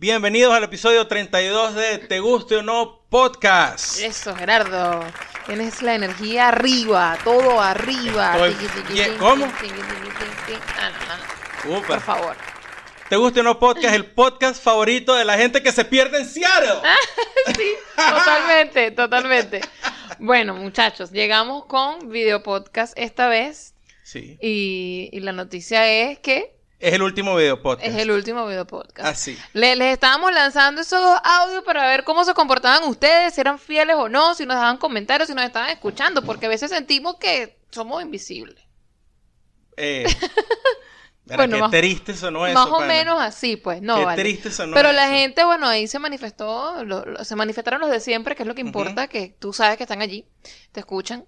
Bienvenidos al episodio 32 de Te Guste o No Podcast. Eso, Gerardo. Tienes la energía arriba, todo arriba. Estoy ¿Cómo? Ah. Upa. Por favor. Te Guste o No Podcast, el podcast favorito de la gente que se pierde en Seattle. Sí, totalmente, totalmente. Bueno, muchachos, llegamos con video podcast esta vez Sí. y, y la noticia es que Es el último video podcast. es el último video podcast. Así. Le- les estábamos lanzando esos audios para ver cómo se comportaban ustedes, si eran fieles o no, si nos daban comentarios, si nos estaban escuchando, porque a veces sentimos que somos invisibles. Eh, Bueno, qué más- triste sonó eso. Más o pana. menos así, pues, no Qué vale. triste sonó Pero la gente, bueno, ahí se manifestó, lo- lo- se manifestaron los de siempre, que es lo que importa, que tú sabes que están allí, te escuchan.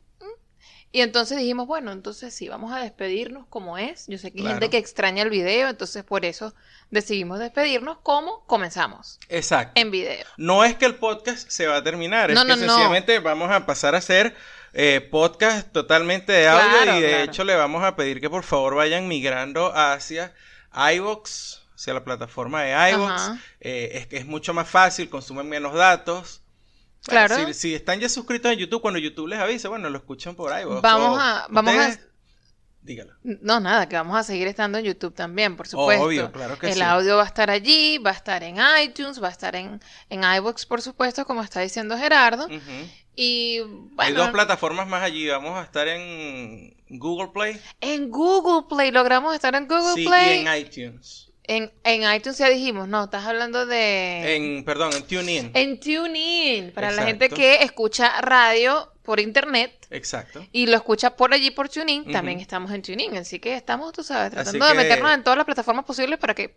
Y entonces dijimos, bueno, entonces sí, vamos a despedirnos como es. Yo sé que hay Claro. gente que extraña el video, entonces por eso decidimos despedirnos como comenzamos, Exacto. en video. No es que el podcast se va a terminar, No, es que no, sencillamente vamos a pasar a hacer eh, podcast totalmente de audio Claro, y de claro. hecho le vamos a pedir que por favor vayan migrando hacia iVoox, hacia la plataforma de iVoox. Ajá. Eh, es que es mucho más fácil, consumen menos datos. Claro. si, si están ya suscritos en YouTube, cuando YouTube les avise, bueno, lo escuchan por iVoox. Vamos o a- vamos a- Dígalo. No, nada, que vamos a seguir estando en YouTube también, por supuesto. Obvio, claro que el sí. audio va a estar allí, va a estar en iTunes, va a estar en, en iVoox, por supuesto, como está diciendo Gerardo. Y Hay dos plataformas más allí. Vamos a estar en Google Play en Google Play, logramos estar en Google sí, Play. y en iTunes. En, en iTunes ya dijimos, no, estás hablando de... En, perdón, en TuneIn. En TuneIn, para la gente que escucha radio por internet Exacto. y lo escucha por allí por TuneIn, también estamos en TuneIn. Así que estamos, tú sabes, tratando de meternos en todas las plataformas posibles para que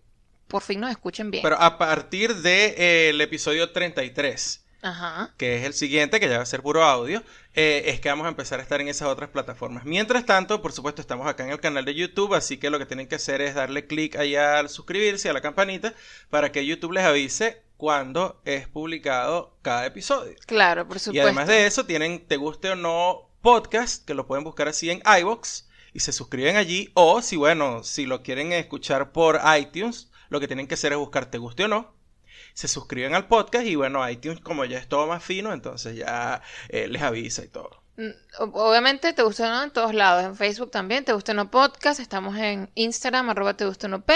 por fin nos escuchen bien. Pero a partir del episodio 33, Ajá. que es el siguiente, que ya va a ser puro audio, eh, es que vamos a empezar a estar en esas otras plataformas. Mientras tanto, por supuesto, estamos acá en el canal de YouTube, así que lo que tienen que hacer es darle clic allá al suscribirse, a la campanita, para que YouTube les avise cuando es publicado cada episodio. Claro, por supuesto. Y además de eso, tienen Te Guste o No Podcast, que lo pueden buscar así en iBox y se suscriben allí. O si, bueno, si lo quieren escuchar por iTunes, lo que tienen que hacer es buscar Te Guste o No. Se suscriben al podcast y bueno, iTunes como ya es todo más fino, entonces ya eh, les avisa y todo. Mm, Obviamente te gusta no en todos lados, en Facebook también, te gusta no podcast, estamos en Instagram, arroba te gusta no p,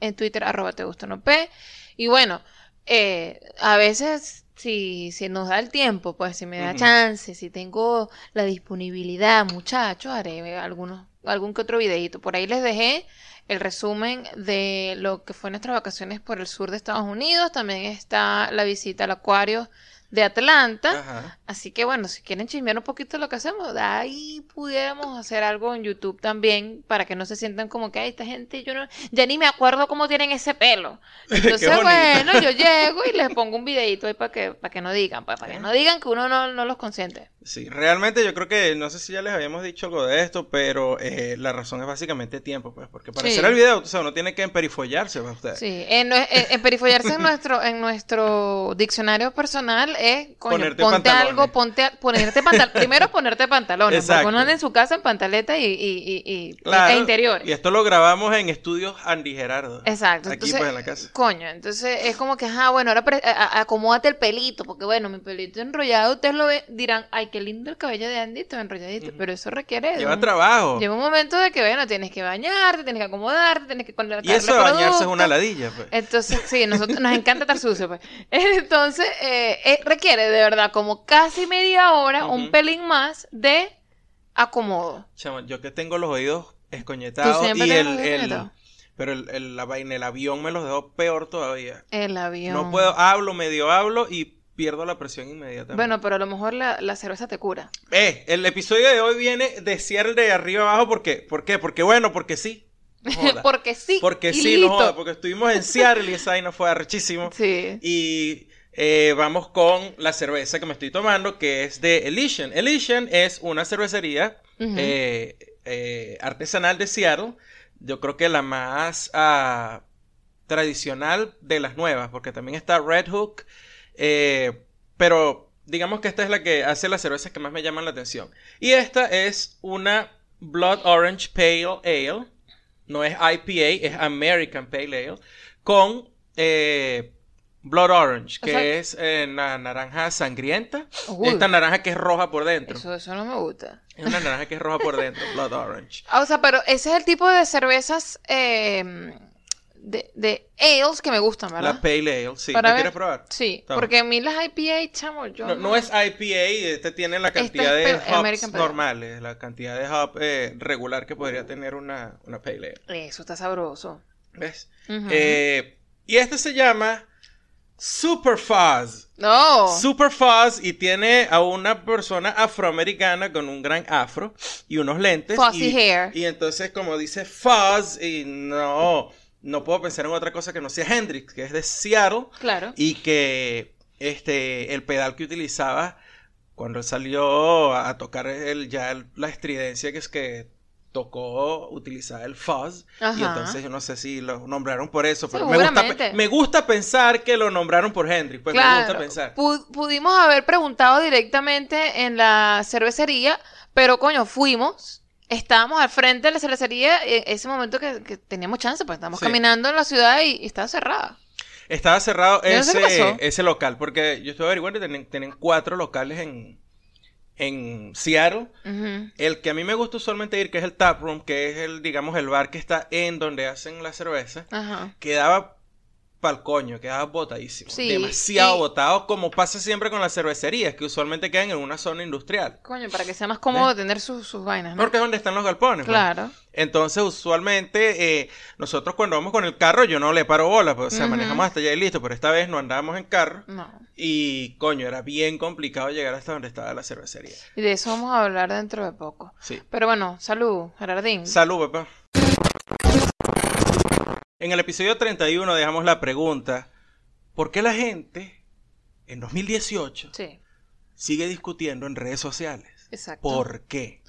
en Twitter, arroba te gusta no p. Y bueno, eh, a veces si, si nos da el tiempo, pues si me da chance, si tengo la disponibilidad, muchachos, haré algunos, algún que otro videito. Por ahí les dejé el resumen de lo que fue nuestras vacaciones por el sur de Estados Unidos. También está la visita al acuario de Atlanta. Ajá. Así que bueno, si quieren chismear un poquito lo que hacemos, de ahí pudiéramos hacer algo en YouTube también para que no se sientan como que "Ay, esta gente yo no ya ni me acuerdo cómo tienen ese pelo. Entonces, bueno, yo llego y les pongo un videito ahí para que para que no digan, pues, para que no digan que uno no, no los consiente. Sí, realmente yo creo que, no sé si ya les habíamos dicho algo de esto, pero eh, la razón es básicamente tiempo, pues, porque para Sí. hacer el video, o sea, uno tiene que emperifollarse, pues, ustedes. Sí, en, en- en perifollarse en nuestro en nuestro diccionario personal es coño, Ponerte ponte pantalones. algo, ponte a- ponerte pantal primero ponerte pantalones, Exacto. porque uno anda en su casa en pantaleta y, y, y, y- Claro, e interiores. Y esto lo grabamos en estudios Andy Gerardo. Exacto. Aquí, entonces, pues, en la casa. Coño, entonces es como que, ajá, bueno, ahora acomódate el pelito, porque bueno, mi pelito enrollado, ustedes lo ven, dirán, ay, qué lindo el cabello de Andy, todo enrolladito, pero eso requiere Lleva un- trabajo. Llega un momento de que, bueno, tienes que bañarte, tienes que acomodarte, tienes que Y eso de bañarse es una ladilla, pues. Entonces, sí, nosotros nos encanta estar sucio, pues. Entonces, eh, eh, requiere de verdad como casi media hora, un pelín más de acomodo. Chamo, yo que tengo los oídos ¿Tú escoñetados y el, el- pero el, el- la vaina, el avión me los dejó peor todavía. El avión. No puedo, hablo, medio hablo y pierdo la presión inmediatamente. Bueno, pero a lo mejor la, la cerveza te cura. Eh, el episodio de hoy viene de cierre de arriba abajo porque, ¿por qué? Porque bueno, porque sí. No porque sí. Porque y sí, listo. no joda, porque estuvimos en Seattle y esa vaina fue arrechísimo. Sí. Y eh, vamos con la cerveza que me estoy tomando, que es de Elysian. Elysian es una cervecería eh, eh, artesanal de Seattle. Yo creo que la más ah, tradicional de las nuevas, porque también está Red Hook. Eh, pero digamos que esta es la que hace las cervezas que más me llaman la atención. Y esta es una Blood Orange Pale Ale. No es IPA, es American Pale Ale. Con eh, Blood Orange, que O sea- es eh, na- naranja sangrienta. Uy. Esta naranja que es roja por dentro. Eso, eso no me gusta. Es una naranja que es roja por dentro, Blood Orange. Ah, O sea, pero ese es el tipo de cervezas eh, de, de ales que me gustan, ¿verdad? La Pale Ale, sí. ¿La quieres probar? Sí, Toma. porque a mí las IPA, chamo, yo No, no es IPA, este tiene la cantidad es de hops normales, la cantidad de hop eh, regular que podría tener una, una Pale Ale. Eso está sabroso. ¿Ves? Eh, y este se llama Super Fuzz. No. Super Fuzz y tiene a una persona afroamericana con un gran afro y unos lentes. Fuzzy y, hair. Y entonces como dice Fuzz y no, no puedo pensar en otra cosa que no sea Hendrix, que es de Seattle Claro. y que este el pedal que utilizaba cuando él salió a tocar el, ya el- la estridencia que es que tocó utilizaba el fuzz y Ajá. entonces yo no sé si lo nombraron por eso pero me gusta, me gusta pensar que lo nombraron por Hendrix pues me gusta Claro. pensar Pu- pudimos haber preguntado directamente en la cervecería, pero coño, fuimos. Estábamos al frente de la cervecería en ese momento que, que teníamos chance, pues estábamos Sí. caminando en la ciudad y, y estaba cerrada. estaba cerrado no ese, ese local porque yo estuve averiguando y tienen, tienen cuatro locales en en Seattle. El que a mí me gusta usualmente ir, que es el Tap Room, que es el, digamos, el bar que está en donde hacen la cerveza, Ajá. quedaba pa'l coño, quedaba botadísimo. Sí, demasiado y- botado, como pasa siempre con las cervecerías, que usualmente quedan en una zona industrial. Coño, para que sea más cómodo tener sus, sus vainas, ¿no? Porque es donde están los galpones. pues. Claro. Entonces, usualmente, eh, nosotros cuando vamos con el carro, yo no le paro bola, pues, o sea, Ujú. manejamos hasta allá y listo, pero esta vez no andábamos en carro. No. Y, coño, era bien complicado llegar hasta donde estaba la cervecería. Y de eso vamos a hablar dentro de poco. Sí. Pero bueno, salud, Gerardín. Salud, papá. En el episodio 31 dejamos la pregunta, ¿por qué la gente en 2018 sí, sigue discutiendo en redes sociales? exacto. ¿Por qué?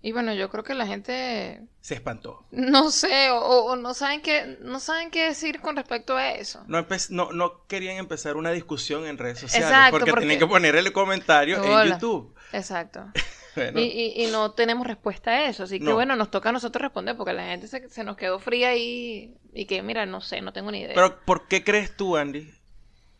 Y bueno, yo creo que la gente Se espantó. no sé o, no saben qué no saben qué decir con respecto a eso. No, empe- no, no querían empezar una discusión en redes sociales Exacto, porque, porque- tenían que poner el comentario en. YouTube. Exacto. Bueno, Y, y- y no tenemos respuesta a eso, así que No. bueno, nos toca a nosotros responder porque la gente se, se nos quedó fría y, y que mira, no sé, no tengo ni idea. Pero ¿por qué crees tú, Andy?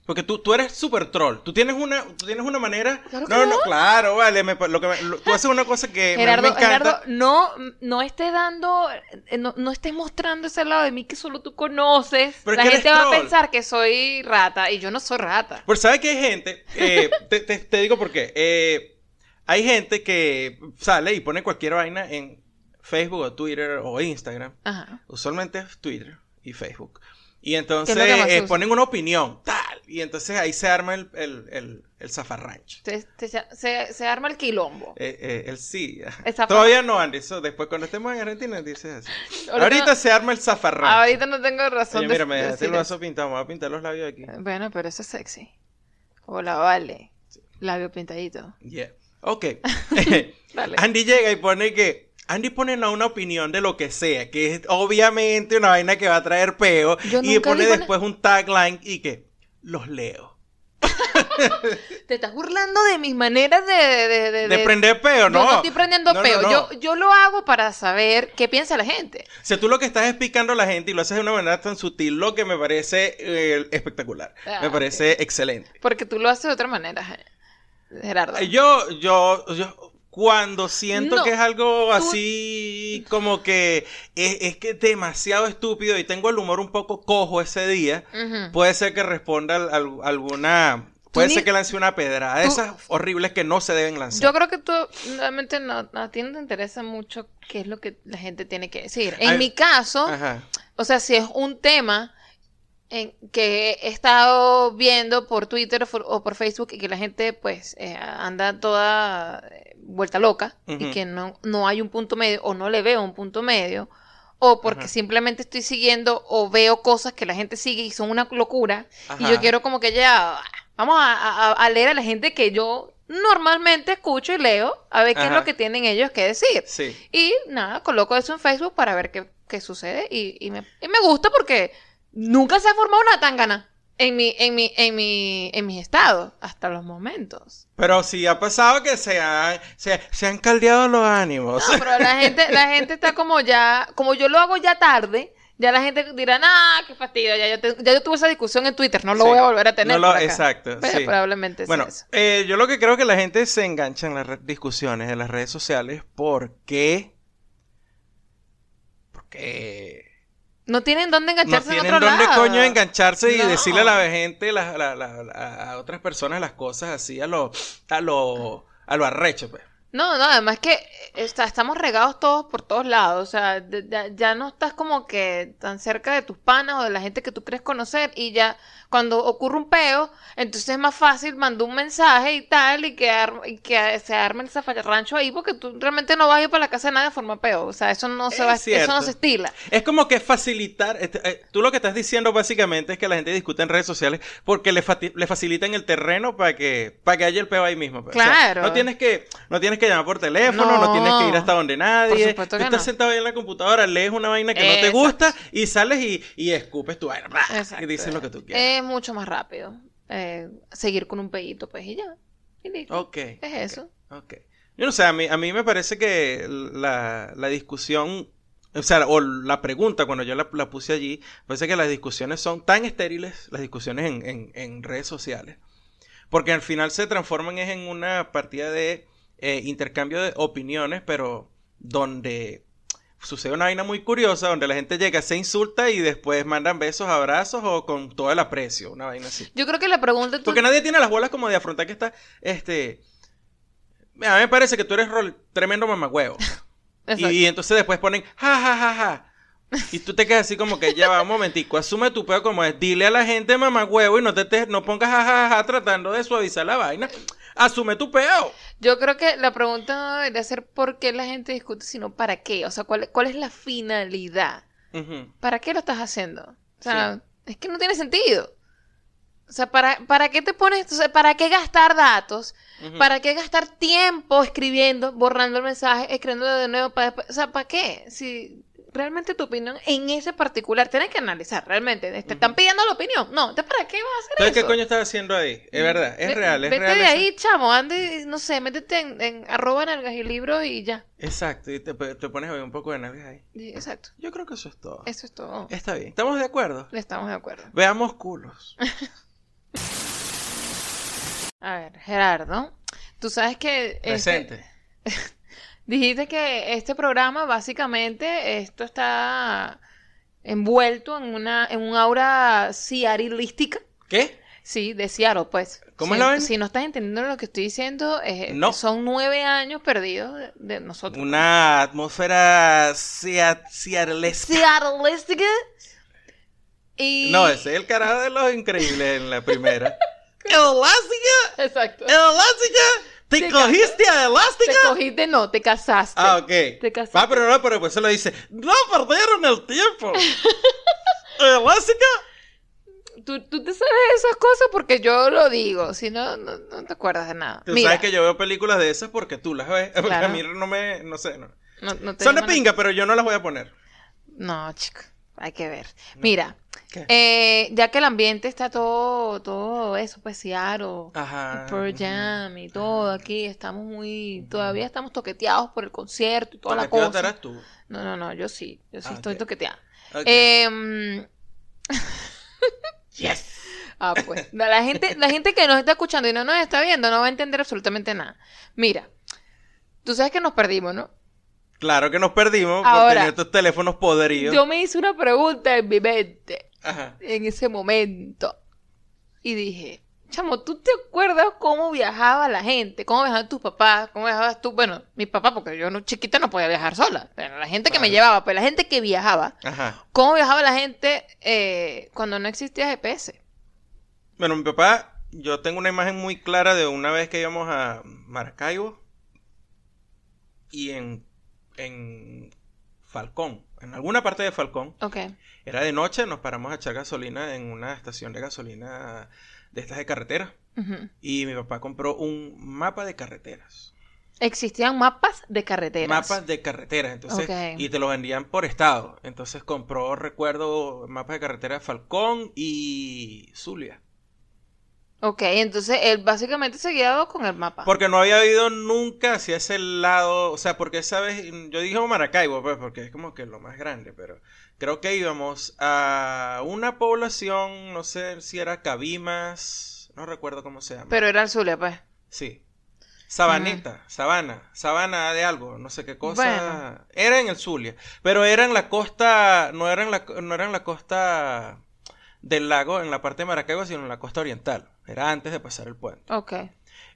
Porque tú, tú eres súper troll. Tú tienes una, tú tienes una manera. Claro no, no, no. claro, vale. me- lo que me- lo- tú haces una cosa que me- Gerardo, me encanta. Gerardo, no, no estés dando, eh, no, no estés mostrando ese lado de mí que solo tú conoces. Pero es la que gente va a pensar que soy rata y yo no soy rata. Pues sabes que hay gente, eh, te, te- te digo por qué. Eh, hay gente que sale y pone cualquier vaina en Facebook o Twitter o Instagram. Ajá. Usualmente es Twitter y Facebook. Y entonces ¿Qué es lo que más eh, ponen una opinión, tal. Y entonces ahí se arma el, el, el, el zafarrancho. Se, se- se- se arma el quilombo. Eh, eh, el sí. El Todavía no, Andy. Eso después cuando estemos en Argentina dices así. Ahorita- Ahorita, se arma el zafarrancho. Ahorita no tengo razón Oye, de mira, me dejaste el pintado. Me voy a pintar los labios aquí. Bueno, pero eso es sexy. Hola, vale. Labio pintadito. Yeah. Ok. Andy llega y pone que. Andy pone no, una opinión de lo que sea, que es obviamente una vaina que va a traer peo. Y pone na- después un tagline y que. Los leo. Te estás burlando de mis maneras de... De, de- De de- prender peo, Yo ¿no? no estoy prendiendo No, no, peo. no. Yo, yo lo hago para saber qué piensa la gente. O sea, tú lo que estás es picando a la gente y lo haces de una manera tan sutil, lo que me parece eh, espectacular. Ah, me parece excelente. Porque tú lo haces de otra manera, Ge- Gerardo. Yo, yo, yo, cuando siento No, que es algo tú- así como que es, es que es demasiado estúpido y tengo el humor un poco cojo ese día, puede ser que responda al- al- alguna, puede ni- ser que lance una pedrada, tú- esas horribles que no se deben lanzar. Yo creo que tú realmente no, a ti no te interesa mucho qué es lo que la gente tiene que decir. En Ay, mi caso, Ajá. o sea, si es un tema en que he estado viendo por Twitter o por, o por Facebook y que la gente pues eh, anda toda vuelta loca y que no, no hay un punto medio o no le veo un punto medio o porque Ajá. simplemente estoy siguiendo o veo cosas que la gente sigue y son una locura y yo quiero como que ya vamos a, a- a leer a la gente que yo normalmente escucho y leo a ver qué es lo que tienen ellos que decir. Sí. Y nada, coloco eso en Facebook para ver qué, qué sucede. Y, y me, y me gusta porque nunca se ha formado una tangana en mi, en mi, en mi, en mis estados, hasta los momentos. Pero sí ha pasado que se han, se, se han caldeado los ánimos. No, pero la gente, la gente está como ya, como yo lo hago ya tarde, Ya la gente dirá, ah, qué fastidio, ya yo, te- ya yo tuve esa discusión en Twitter, no lo Sí. voy a volver a tener. No lo- por acá". exacto, Pero sí. Probablemente sea Bueno, eso. eh, yo lo que creo que la gente se engancha en las discusiones en las redes sociales porque... Porque... No tienen dónde No engancharse en tienen otro dónde lado. coño engancharse y No. decirle a la gente, la- la- la- la- a otras personas las cosas así a lo, a lo, a lo arrecho, pues. No, no, además que eh, está- estamos regados todos por todos lados. O sea, de- ya, ya no estás como que tan cerca de tus panas o de la gente que tú crees conocer. Y ya cuando ocurre un peo, entonces es más fácil mandar un mensaje y tal. Y que, ar- y que se arme el zafarrancho ahí porque tú realmente no vas a ir para la casa de nadie a formar peo. O sea, eso no se Es va, eso no se estila. Es como que facilitar, este, eh, tú lo que estás diciendo básicamente es que la gente discute en redes sociales porque le, le facilitan el terreno para que, para que haya el peo ahí mismo. pues. O sea, Claro. no tienes que, no tienes que llamar por teléfono, no, No. tienes que ir hasta donde nadie. supuesto Tú que estás no. sentado ahí en la computadora, lees una vaina que no te gusta y sales y, y escupes tu vaina. Y dices lo que tú quieras. Es mucho más rápido. eh, seguir con un pedito, pues, y ya. Y listo. ok. Es eso. Ok. Yo no sé, a mí, a mí me parece que la, la discusión, o sea, o la pregunta cuando yo la, la puse allí, parece que las discusiones son tan estériles, las discusiones en, en- en redes sociales, porque al final se transforman en una partida de eh, intercambio de opiniones, pero donde sucede una vaina muy curiosa, donde la gente llega, se insulta y después mandan besos, abrazos o con todo el aprecio, una vaina así. Yo creo que la pregunta... tú- Porque nadie tiene las bolas como de afrontar que está, este... A mí me parece que tú eres rol- tremendo mamagüevo. Exacto. Y, entonces después ponen, ja, ja, ja, ja. Y tú te quedas así como que ya va un momentico, asume tu pedo como es, dile a la gente mamagüevo y no te, te- no pongas ja, ja, ja tratando de suavizar la vaina. Asume tu peo. Yo creo que la pregunta no debería ser por qué la gente discute, sino para qué. O sea, cuál, cuál es la finalidad. ¿Para qué lo estás haciendo? O sea, es que no tiene sentido. O sea, ¿para, para qué te pones? O sea, ¿para qué gastar datos? ¿Para qué gastar tiempo escribiendo, borrando el mensaje, escribiéndolo de nuevo? Para, después- o sea, ¿para qué? Si realmente tu opinión en ese particular, tienes que analizar realmente. ¿Te están pidiendo la opinión? No, ¿entonces para qué vas a hacer Entonces, ¿qué eso? coño estás haciendo ahí? Es verdad, es real, es vete real. de eso. ahí, chamo, ande, no sé, métete en, en arroba nalgas y libros y ya. Exacto, y te, te pones un poco de nalgas ahí. Sí, exacto. Yo creo que eso es todo. Eso es todo. Está bien, ¿estamos de acuerdo? Estamos de acuerdo. Veamos culos. A ver, Gerardo, tú sabes que... este- Presente. dijiste que este programa, básicamente, esto está envuelto en una en un aura ciarilística. ¿Qué? Sí, de Seattle, pues. ¿Cómo si, la vaina? Si no estás entendiendo lo que estoy diciendo, eh, No. son nueve años perdidos de, de nosotros. Una atmósfera. Ciarilística. Y... No, ese es el carajo de los increíbles en la primera. ¿Elástica? Exacto. ¿Elástica? ¿Te, Te cogiste a Te elástica? cogiste, no, te casaste. Ah, ok. Te casaste. Ah, pero no, pero pues se lo dice. No perdieron el tiempo. ¿Elástica? ¿Tú, tú te sabes esas cosas porque yo lo digo, si no, no, no te acuerdas de nada. Tú Mira, sabes que yo veo películas de esas porque tú las ves. Porque Claro. a mí no me. No sé. No. no, no te Son de pinga, pero yo no las voy a poner. No, chico, hay que ver. Mira. Eh, ya que el ambiente está todo, todo eso, pues Seattle, Ajá. Pearl Jam y todo aquí, estamos muy, todavía estamos toqueteados por el concierto y toda la cosa. tú. No, no, no, yo sí, yo sí Ah, estoy ok. toqueteada. Em, yes. Ah, pues. La gente, la gente que nos está escuchando y no nos está viendo no va a entender absolutamente nada. Mira, tú sabes que nos perdimos, ¿no? Claro que nos perdimos por Ahora, tener estos teléfonos podridos. Yo me hice una pregunta en mi mente Ajá. en ese momento y dije, chamo, ¿tú te acuerdas cómo viajaba la gente? ¿Cómo viajaban tus papás? ¿Cómo viajabas tú? Bueno, mi papá, porque yo no chiquita no podía viajar sola. Pero la gente que me llevaba, pues la gente que viajaba, Ajá. ¿cómo viajaba la gente eh, cuando no existía GPS? Bueno, mi papá, yo tengo una imagen muy clara de una vez que íbamos a Maracaibo y en, en Falcón, en alguna parte de Falcón, era de noche, nos paramos a echar gasolina en una estación de gasolina de estas de carretera y mi papá compró un mapa de carreteras. Existían mapas de carreteras. Mapas de carreteras, entonces, y te lo vendían por estado. Entonces compró, recuerdo, mapas de carretera de Falcón y Zulia. Ok, entonces él básicamente se guiaba con el mapa. Porque no había ido nunca hacia ese lado, o sea, porque esa vez, yo dije Maracaibo, pues, porque es como que lo más grande, pero creo que íbamos a una población, no sé si era Cabimas, no recuerdo cómo se llama. Pero era el Zulia, pues. Sí. Sabaneta, Sabana, Sabana de algo, no sé qué cosa. Era en el Zulia, pero era en la costa, no era en la, no era en la costa del lago, en la parte de Maracaibo, sino en la costa oriental. Era antes de pasar el puente. Ok.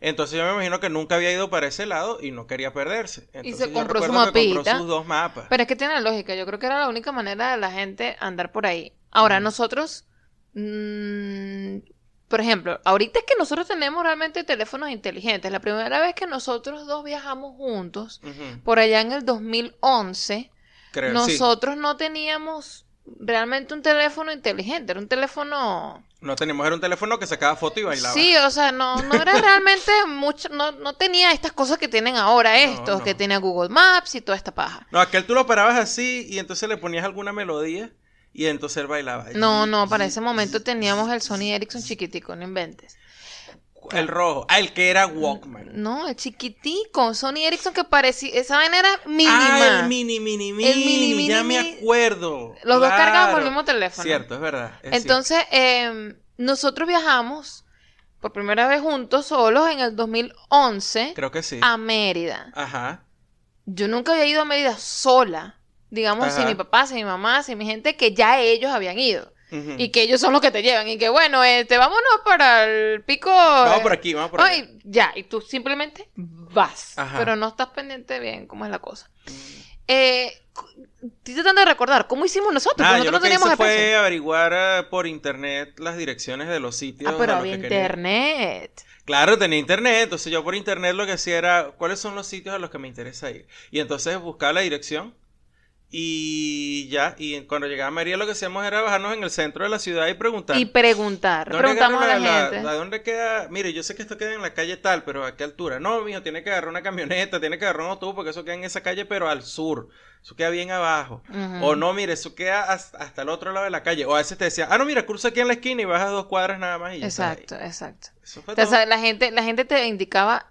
Entonces yo me imagino que nunca había ido para ese lado y no quería perderse. y se compró su mapita. compró sus dos mapas. Pero es que tiene lógica. Yo creo que era la única manera de la gente andar por ahí. Ahora, nosotros mmm, por ejemplo, ahorita es que nosotros tenemos realmente teléfonos inteligentes. La primera vez que nosotros dos viajamos juntos, por allá en el 2011, nosotros no teníamos realmente un teléfono inteligente, era un teléfono... No teníamos, era un teléfono que sacaba foto y bailaba. Sí, o sea, no, no era realmente mucho, no, no tenía estas cosas que tienen ahora estos, que tiene Google Maps y toda esta paja. No, aquel tú lo parabas así y entonces le ponías alguna melodía y entonces él bailaba. No, no, para ese momento teníamos el Sony Ericsson chiquitico, no inventes. El rojo. Ah, el que era Walkman. No, el chiquitico. Sony Ericsson que parecía. Esa vaina era mínima. Ah, el mini, mini, mini. El mini, mini. Ya me acuerdo. Los dos cargábamos el mismo teléfono. Cierto, es verdad. Entonces, em, nosotros viajamos por primera vez juntos, solos, en el 2011. Creo que sí. A Mérida. Ajá. Yo nunca había ido a Mérida sola digamos, sin mi papá, sin mi mamá, sin mi gente, que ya ellos habían ido. Y que ellos son los que te llevan. Y que bueno, este, vámonos para el pico. Vamos por aquí, vamos por aquí. Ya, y tú simplemente vas. Pero no estás pendiente bien cómo es la cosa. Mm. Eh, estoy tratando de recordar, ¿cómo hicimos nosotros? Ah, nosotros yo lo que hice fue averiguar eh, por internet las direcciones de los sitios. Ah, pero había internet. Claro, tenía internet, entonces yo por internet lo que hacía era, ¿cuáles son los sitios a los que me interesa ir? Y entonces buscaba la dirección y ya, y cuando llegaba a María lo que hacíamos era bajarnos en el centro de la ciudad y preguntar. Y preguntar. Preguntamos a la, gente. ¿A dónde queda? Mire, yo sé que esto queda en la calle tal, pero ¿a qué altura? No, mijo, tiene que agarrar una camioneta, tiene que agarrar un autobús, porque eso queda en esa calle, pero al sur. Eso queda bien abajo. O no, mire, eso queda hasta, el otro lado de la calle. O a veces te decía, ah, no, mira, cruza aquí en la esquina y bajas dos cuadras nada más y ya Exacto, exacto. Eso fue la gente, la gente te indicaba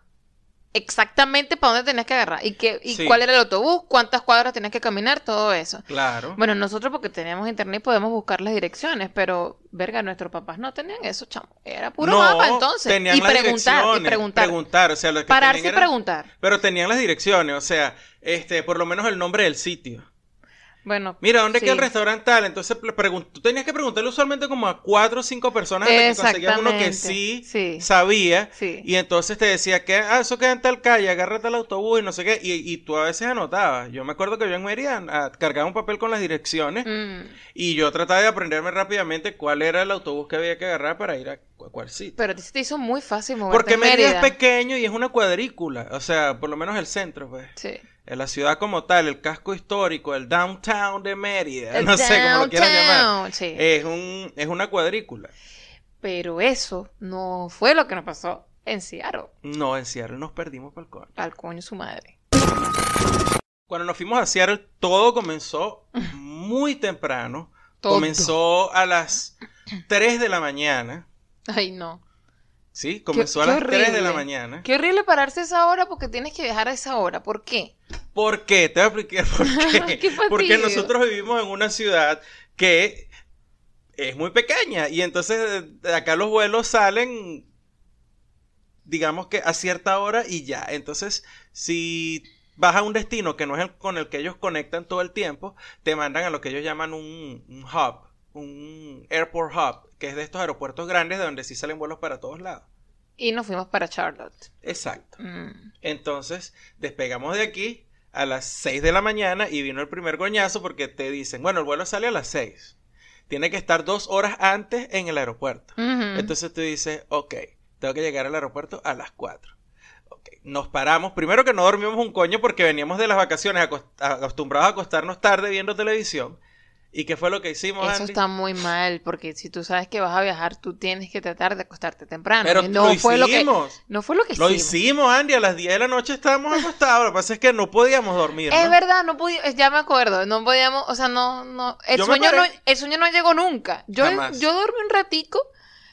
exactamente para dónde tenías que agarrar y, qué, y cuál era el autobús, cuántas cuadras tenías que caminar, todo eso. Claro. Bueno, nosotros porque teníamos internet podemos buscar las direcciones, pero verga, nuestros papás no tenían eso, chamo. Era puro mapa entonces. Tenían y las preguntar, y preguntar. preguntar. o sea, lo que Pararse y preguntar. Pero tenían las direcciones, o sea, este, por lo menos el nombre del sitio. Bueno. Mira, ¿dónde queda el restaurante tal? Entonces tú tenías que preguntarle usualmente como a cuatro o cinco personas hasta que conseguías uno que sí, sabía. Y entonces te decía que, ah, eso queda en tal calle, agárrate al autobús y no sé qué. Y, tú a veces anotabas. Yo me acuerdo que yo en Mérida cargaba un papel con las direcciones mm. y yo trataba de aprenderme rápidamente cuál era el autobús que había que agarrar para ir a cuál sitio. Pero te hizo muy fácil moverte Porque Mérida es pequeño y es una cuadrícula. O sea, por lo menos el centro, pues. Sí en la ciudad como tal, el casco histórico, el downtown de Mérida, no sé cómo lo quieran llamar, es, un, es una cuadrícula. Pero eso no fue lo que nos pasó en Seattle. No, en Seattle nos perdimos por el coño. Al coño su madre. Cuando nos fuimos a Seattle, todo comenzó muy temprano. Comenzó a las 3 de la mañana. Ay, no. Sí, comenzó a las 3 de la mañana. Qué horrible pararse a esa hora porque tienes que viajar a esa hora. ¿Por qué? ¿Por qué? Te voy a explicar por qué. porque nosotros vivimos en una ciudad que es muy pequeña y entonces acá los vuelos salen digamos que a cierta hora y ya. Entonces, si vas a un destino que no es el con el que ellos conectan todo el tiempo, te mandan a lo que ellos llaman un, un hub, un airport hub, que es de estos aeropuertos grandes de donde sí salen vuelos para todos lados. Y nos fuimos para Charlotte. Exacto. Mm. Entonces, despegamos de aquí a las 6 de la mañana y vino el primer goñazo porque te dicen, bueno, el vuelo sale a las 6. Tiene que estar dos horas antes en el aeropuerto. Entonces tú dices, ok, tengo que llegar al aeropuerto a las 4. Okay. Nos paramos. Primero que no dormimos un coño porque veníamos de las vacaciones acostumbrados a acostarnos tarde viendo televisión. ¿Y qué fue lo que hicimos, Eso está muy mal, porque si tú sabes que vas a viajar, tú tienes que tratar de acostarte temprano. Pero no fue lo que No fue lo que hicimos. Lo hicimos, Andy, a las 10 de la noche estábamos acostados, lo que pasa es que no podíamos dormir. Es verdad, no podíamos, ya me acuerdo, no podíamos, o sea, no, no, el sueño no, el sueño no llegó nunca. Yo, yo dormí un ratico,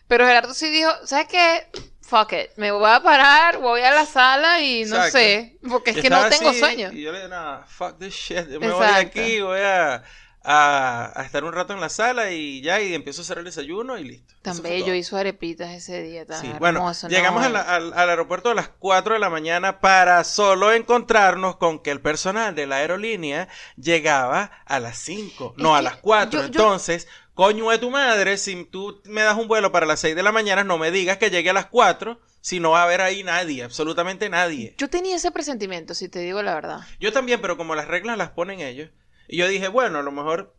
Pero Gerardo sí dijo, ¿sabes qué? Fuck it, me voy a parar, voy a la sala y no Exacto. sé, porque es que no tengo así, sueño. Y yo le dije, no, fuck this shit. Yo me voy de aquí, voy a, a, a estar un rato en la sala y ya, y empiezo a hacer el desayuno y listo. Tan bello, hizo arepitas ese día, tan Sí, hermoso. bueno, ¿no? llegamos a la- al, al aeropuerto a las 4 de la mañana para solo encontrarnos con que el personal de la aerolínea llegaba a las 5, no a las 4. yo- yo- Entonces, coño de tu madre, si tú me das un vuelo para las 6 de la mañana, no me digas que llegue a las 4, si no va a haber ahí nadie, absolutamente nadie. Yo tenía ese presentimiento, si te digo la verdad. Yo también, pero como las reglas las ponen ellos, y yo dije, bueno, a lo mejor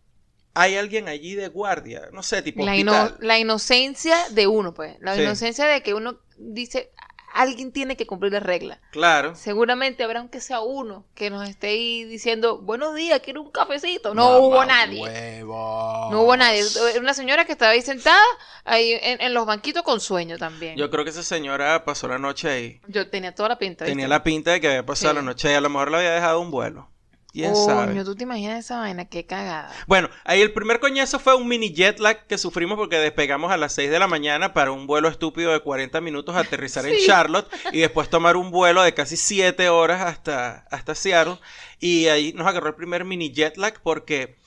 hay alguien allí de guardia, no sé, tipo La, hospital. ino- la inocencia de uno, pues. La Sí. inocencia de que uno dice, alguien tiene que cumplir las reglas. Claro. Seguramente habrá aunque sea uno que nos esté ahí diciendo, buenos días, quiero un cafecito. No Mamá hubo nadie. huevos. No hubo nadie. Era una señora que estaba ahí sentada, ahí en, en los banquitos con sueño también. Yo, Yo creo que esa señora pasó la noche ahí. tenía toda la pinta. Tenía ¿viste? la pinta de que había pasado Sí. la noche y a lo mejor le había dejado un vuelo. ¿Quién Coño, sabe? tú te imaginas esa vaina, qué cagada. Bueno, ahí el primer coñazo fue un mini jet lag que sufrimos porque despegamos a las 6 de la mañana para un vuelo estúpido de 40 minutos a aterrizar en. Charlotte y después tomar un vuelo de casi 7 horas hasta, hasta Seattle. Y ahí nos agarró el primer mini jet lag porque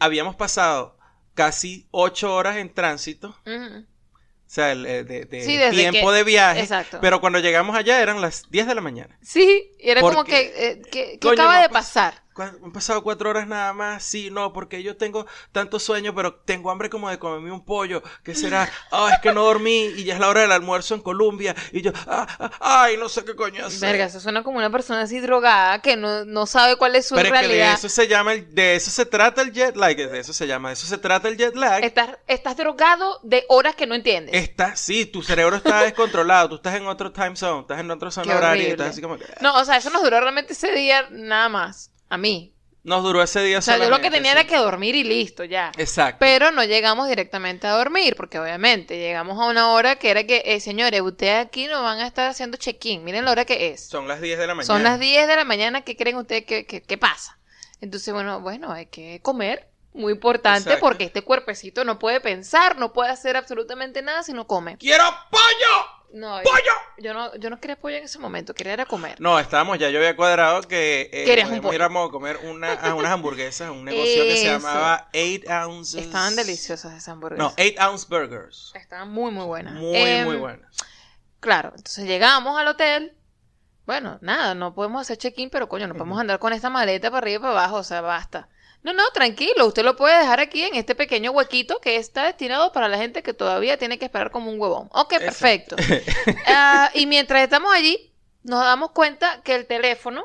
habíamos pasado casi 8 horas en tránsito. Sea, el, eh, de, de Sí, desde tiempo que- de viaje. Exacto. Pero cuando llegamos allá eran las 10 de la mañana. Sí, y era como que, eh, que, que Coño, acaba no de pas- pasar. Han pasado cuatro horas nada más. Sí, no, porque yo tengo tanto sueño, pero tengo hambre como de comerme un pollo. ¿Qué será? Ah, es que no dormí y ya es la hora del almuerzo en Colombia. Y yo, ah, ah, ay, no sé qué coño hacer. Verga, eso suena como una persona así drogada que no, no sabe cuál es su pero es que de realidad. eso se llama, el- de eso se trata el jet lag. De eso se llama, de eso se trata el jet lag. Estás, estás drogado de horas que no entiendes. Está, sí, tu cerebro está descontrolado. Tú estás en otro time zone, estás en otro zona horaria. estás así como No, o sea, eso nos duró realmente ese día nada más. A mí. Nos duró ese día O sea, yo lo que tenía sí. era que dormir y listo, ya. Exacto. Pero no llegamos directamente a dormir, porque obviamente llegamos a una hora que era que, eh, señores, ustedes aquí no van a estar haciendo check-in. Miren la hora que es. Son las 10 de la mañana. Son las 10 de la mañana, ¿qué creen ustedes que, que- que pasa? Entonces, bueno, bueno, hay que comer, muy importante, Exacto. porque este cuerpecito no puede pensar, no puede hacer absolutamente nada si no come. ¡Quiero pollo! No, ¡Pollo! yo no, yo no quería pollo en ese momento, quería era comer. No, estábamos ya, yo había cuadrado que eh, Querías un podíamos ir pollo. a comer una, a unas hamburguesas, un negocio que se Eso. llamaba 8 Ounces. Estaban deliciosas esas hamburguesas. No, 8 Ounce Burgers. Estaban muy, muy buenas. Muy, Em, muy buenas. Claro, entonces llegamos al hotel. Bueno, nada, no podemos hacer check-in, pero coño, no podemos andar con esta maleta para arriba y para abajo, o sea, basta. No, no, tranquilo, usted lo puede dejar aquí en este pequeño huequito que está destinado para la gente que todavía tiene que esperar como un huevón. Ok, perfecto. Ah, y mientras estamos allí, nos damos cuenta que el teléfono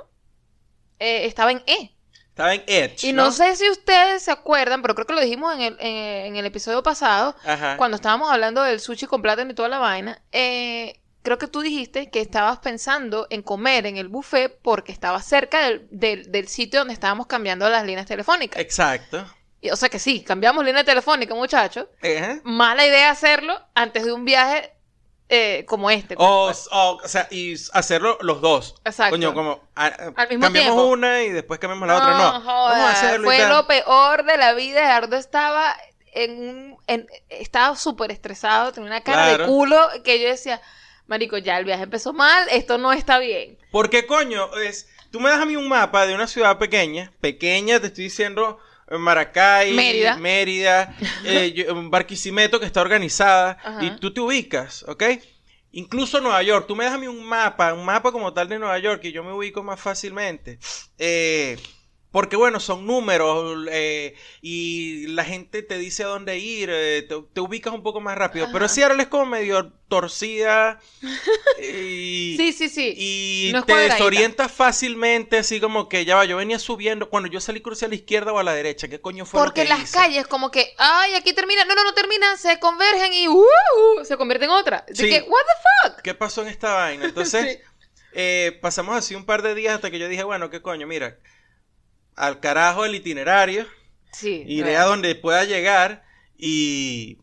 eh, estaba en E. Estaba en Edge. Y no, sé si ustedes se acuerdan, pero creo que lo dijimos en el, en- en el episodio pasado, Ajá. cuando estábamos hablando del sushi con plátano y toda la vaina, eh, creo que tú dijiste que estabas pensando en comer en el buffet porque estaba cerca del, del- del sitio donde estábamos cambiando las líneas telefónicas. Exacto. Y, o sea que sí, cambiamos línea telefónica, muchachos. Mala idea hacerlo antes de un viaje eh, como este. O, o, o sea, y hacerlo los dos. Exacto. Coño, como a- a- Al mismo cambiamos tiempo. una y después cambiamos la otra. No, joda, vamos a hacerlo Fue lo peor de la vida. Gerardo estaba en un, en- estaba súper estresado, tenía una cara Claro. de culo que yo decía, marico, ya el viaje empezó mal, esto no está bien. Porque coño, es, tú me das a mí un mapa de una ciudad pequeña, pequeña, te estoy diciendo eh, Maracay, Mérida. Mérida, eh, yo- Barquisimeto que está organizada Ajá. y tú te ubicas, ¿ok? Incluso Nueva York, tú me das a mí un mapa, un mapa como tal de Nueva York y yo me ubico más fácilmente. Eh, porque bueno, son números eh, y la gente te dice a dónde ir, eh, te, te ubicas un poco más rápido. Pero. Seattle es como medio torcida y, Sí, sí, sí. y No te desorientas fácilmente, así como que ya va, yo venía subiendo, cuando yo salí crucé a la izquierda o a la derecha, ¿qué coño fue lo Porque que las hice? calles como que, ay, aquí termina, no, no, no termina, se convergen y uh, uh, se convierte en otra. Así Sí. que, what the fuck? ¿Qué pasó en esta vaina? Entonces, Sí. eh, pasamos así un par de días hasta que yo dije, bueno, ¿qué coño? Mira, al carajo el itinerario, Sí. iré real. a donde pueda llegar y,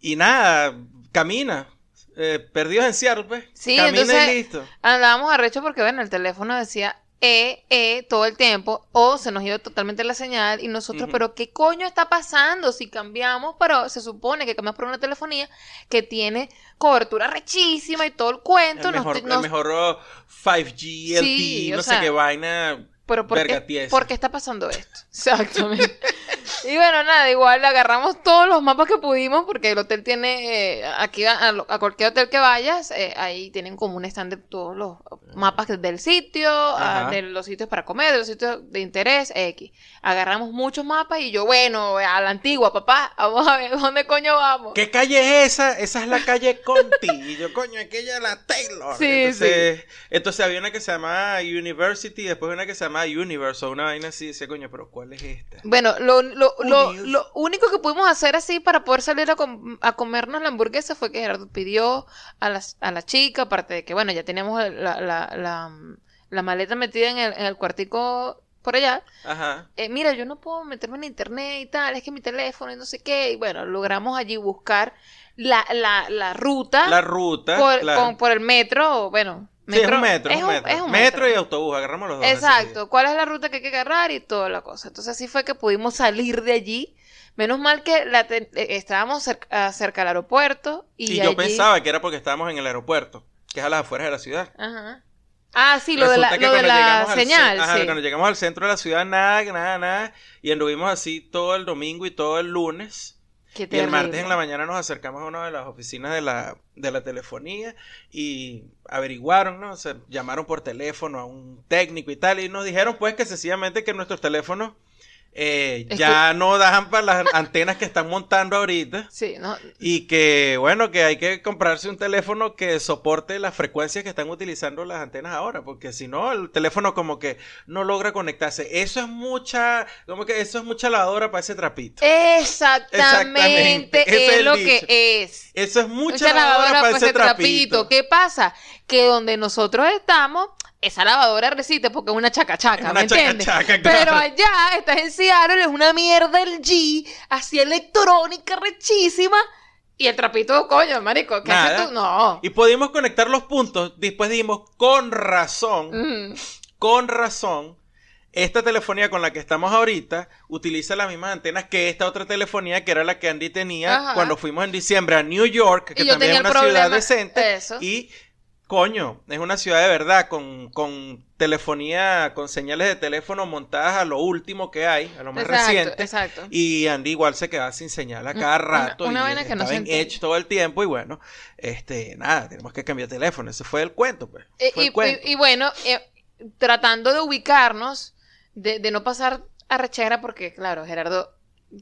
y nada, camina. Eh, perdidos en Seattle, pues. Sí, camina entonces- y listo. Andábamos arrecho porque, bueno, el teléfono decía eh, eh, todo el tiempo, o se nos iba totalmente la señal y nosotros, pero ¿qué coño está pasando si cambiamos? Pero se supone que cambiamos por una telefonía que tiene cobertura rechísima y todo el cuento. El nos- mejor, el nos- mejor oh, 5G, LTE, Sí, o no sé qué vaina. Pero ¿por qué, tiesa. por qué está pasando esto? Exactamente. y bueno, nada, igual agarramos todos los mapas que pudimos porque el hotel tiene, eh, aquí a, cualquier hotel que vayas, eh, ahí tienen como un stand de todos los mapas del sitio, ah, de los sitios para comer, de los sitios de interés, X. Agarramos muchos mapas y yo, bueno, a la antigua, papá, vamos a ver dónde coño vamos. ¿Qué calle es esa? Esa es la calle Conti. Y yo, coño, aquella es la Taylor. Sí, entonces, entonces había una que se llamaba University y después una que se llamaba Universe o una vaina así. Decía, coño, pero ¿cuál es esta? Bueno, lo, lo, lo, lo único que pudimos hacer así para poder salir a, com- a comernos la hamburguesa fue que Gerardo pidió a la, a la chica, aparte de que, bueno, ya teníamos la, la, la, la maleta metida en el, en el cuartico por allá. Ajá. Eh, mira, yo no puedo meterme en internet y tal, es que mi teléfono y no sé qué. Y bueno, logramos allí buscar la, la, la ruta La ruta. por, claro. con- por el metro, bueno. Sí, es un metro, es un metro. es un metro y autobús, agarramos los dos. Exacto, cuál es la ruta que hay que agarrar y toda la cosa. Entonces así fue que pudimos salir de allí. Menos mal que la te- eh, estábamos cerca, cerca al aeropuerto y, Y, yo pensaba que era porque estábamos en el aeropuerto, que es a las afueras de la ciudad. Ajá. Ah, sí, lo de la, lo de señal, ajá, sí. cuando llegamos al centro de la ciudad, nada, nada, nada. Y anduvimos así todo el domingo y todo el lunes. Qué Y el martes en la mañana nos acercamos a una de las oficinas de la, de la telefonía y averiguaron, ¿no? O sea, llamaron por teléfono a un técnico y tal, y nos dijeron pues que sencillamente que nuestros teléfonos eh, ya no dan para las antenas que están montando ahorita. Sí, no, Y que, bueno, que hay que comprarse un teléfono que soporte las frecuencias que están utilizando las antenas ahora, porque si no, el teléfono como que no logra conectarse. Eso es mucha, como que eso es mucha lavadora para ese trapito. Exactamente, Exactamente, es lo dicho. que es. Eso es mucha, Mucha lavadora, para ese trapito. ¿Qué pasa? Que donde nosotros estamos, esa lavadora resiste porque es una chacachaca, una ¿me entiendes? Pero allá, estás en Seattle, es una mierda el G, así electrónica rechísima, y el trapito, coño, marico, ¿qué haces tú? No. Y pudimos conectar los puntos. Después dijimos, con razón, Mm. con razón, esta telefonía con la que estamos ahorita utiliza las mismas antenas que esta otra telefonía que era la que Andy tenía Ajá. cuando fuimos en diciembre a New York, que también es una ciudad decente. eso. Y, coño, es una ciudad de verdad, con, con telefonía, con señales de teléfono montadas a lo último que hay, a lo más Exacto, reciente. exacto. Y Andy igual se quedaba sin señal a cada Una- rato. una y vaina que no en. Edge todo el tiempo. Y bueno, este, nada, tenemos que cambiar teléfono. Ese fue el cuento, pues. Eh, Fue y, el cuento. y- y bueno, eh, tratando de ubicarnos, de, de no pasar a rechera, porque claro, Gerardo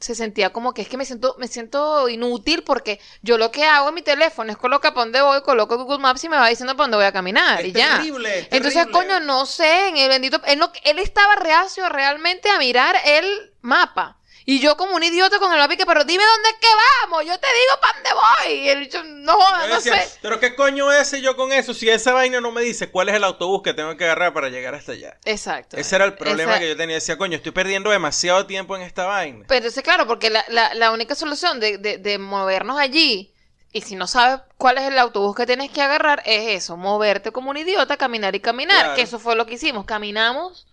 se sentía como que es que me siento, me siento inútil porque yo lo que hago en mi teléfono es colocar para dónde voy, coloco Google Maps y me va diciendo para dónde voy a caminar Es y ya. terrible, es Entonces, terrible. coño, no sé, en el bendito, él, no- él estaba reacio realmente a mirar el mapa. Y yo como un idiota con el y que, pero dime dónde es que vamos, yo te digo para dónde voy. Y él, yo, no, Yo no decía, sé. pero qué coño ese yo con eso, si esa vaina no me dice cuál es el autobús que tengo que agarrar para llegar hasta allá. Exacto. Ese era el problema que yo tenía. Decía, coño, estoy perdiendo demasiado tiempo en esta vaina. Pero entonces, claro, porque la, la, la única solución de, de, de movernos allí, y si no sabes cuál es el autobús que tienes que agarrar, es eso, moverte como un idiota, caminar y caminar, Claro. que eso fue lo que hicimos, caminamos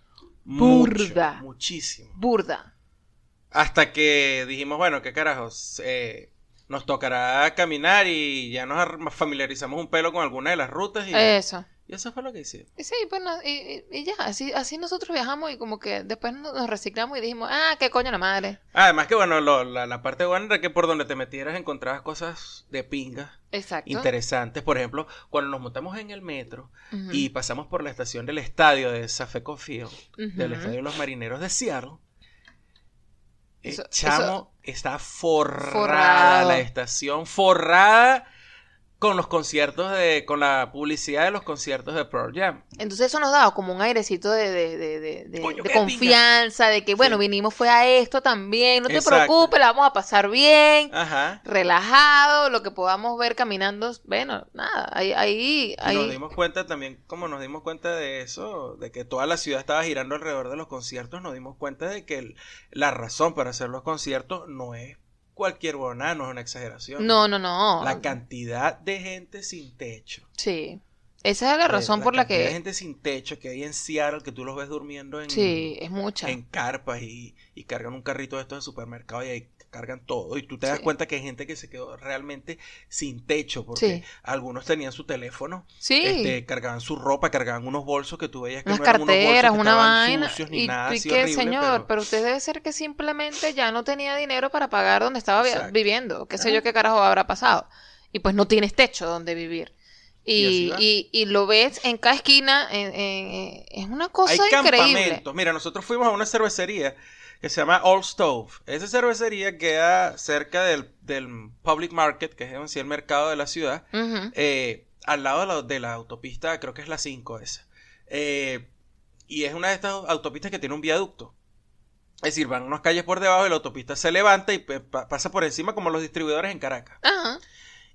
Mucho, Burda. muchísimo. burda. Hasta que dijimos, bueno, qué carajos, eh, nos tocará caminar y ya nos ar- familiarizamos un pelo con alguna de las rutas y, Eso. y eso fue lo que hicimos. Sí, bueno, y, y- y ya, así, así nosotros viajamos y como que después nos, reciclamos y dijimos, ah, qué coño la madre. Además que bueno, lo- la, la parte buena era que por donde te metieras encontrabas cosas de pinga Exacto. interesantes. Por ejemplo, cuando nos montamos en el metro y pasamos por la estación del estadio de Safeco Field, del estadio de los marineros de Seattle, el Eso- chamo está forrada Forrado. la estación, forrada con los conciertos de, con la publicidad de los conciertos de Pearl Jam. Entonces eso nos daba como un airecito de, de, de, de, Coño, confianza, de que bueno, Sí. vinimos fue a esto también, no te preocupes, la vamos a pasar bien. Ajá. relajado, lo que podamos ver caminando, bueno, nada, ahí, ahí, nos dimos cuenta también, como nos dimos cuenta de eso, de que toda la ciudad estaba girando alrededor de los conciertos, nos dimos cuenta de que el- la razón para hacer los conciertos no es cualquier buena, no es una exageración. no, no, no, La cantidad de gente sin techo. sí, Esa es la Eh, razón por la cantidad de que... gente sin techo que hay en Seattle que tú los ves durmiendo en, Sí, es mucha. en carpas y, y cargan un carrito de estos de supermercado y ahí cargan todo. Y tú te das Sí. cuenta que hay gente que se quedó realmente sin techo porque Sí. algunos tenían su teléfono, Sí. este, cargaban su ropa, cargaban unos bolsos que tú veías que unas no eran unos bolsos carteras, que una vaina. sucios ni y nada y así que, horrible, señor, pero... pero- usted debe ser que simplemente ya no tenía dinero para pagar donde estaba Exacto. viviendo. Qué sé yo qué carajo habrá pasado. Y pues no tienes techo donde vivir. Y Y, va. y, y lo ves en cada esquina. en- en- en- es una cosa Hay increíble. campamentos. Mira, nosotros fuimos a una cervecería que se llama All Stove. Esa cervecería queda cerca del, del Public Market, que es en sí el mercado de la ciudad. Eh, al lado de la, de la autopista, creo que es la 5 esa. Eh, y es una de estas autopistas que tiene un viaducto. Es decir, van unas calles por debajo y la autopista se levanta y pa- pasa por encima como los distribuidores en Caracas.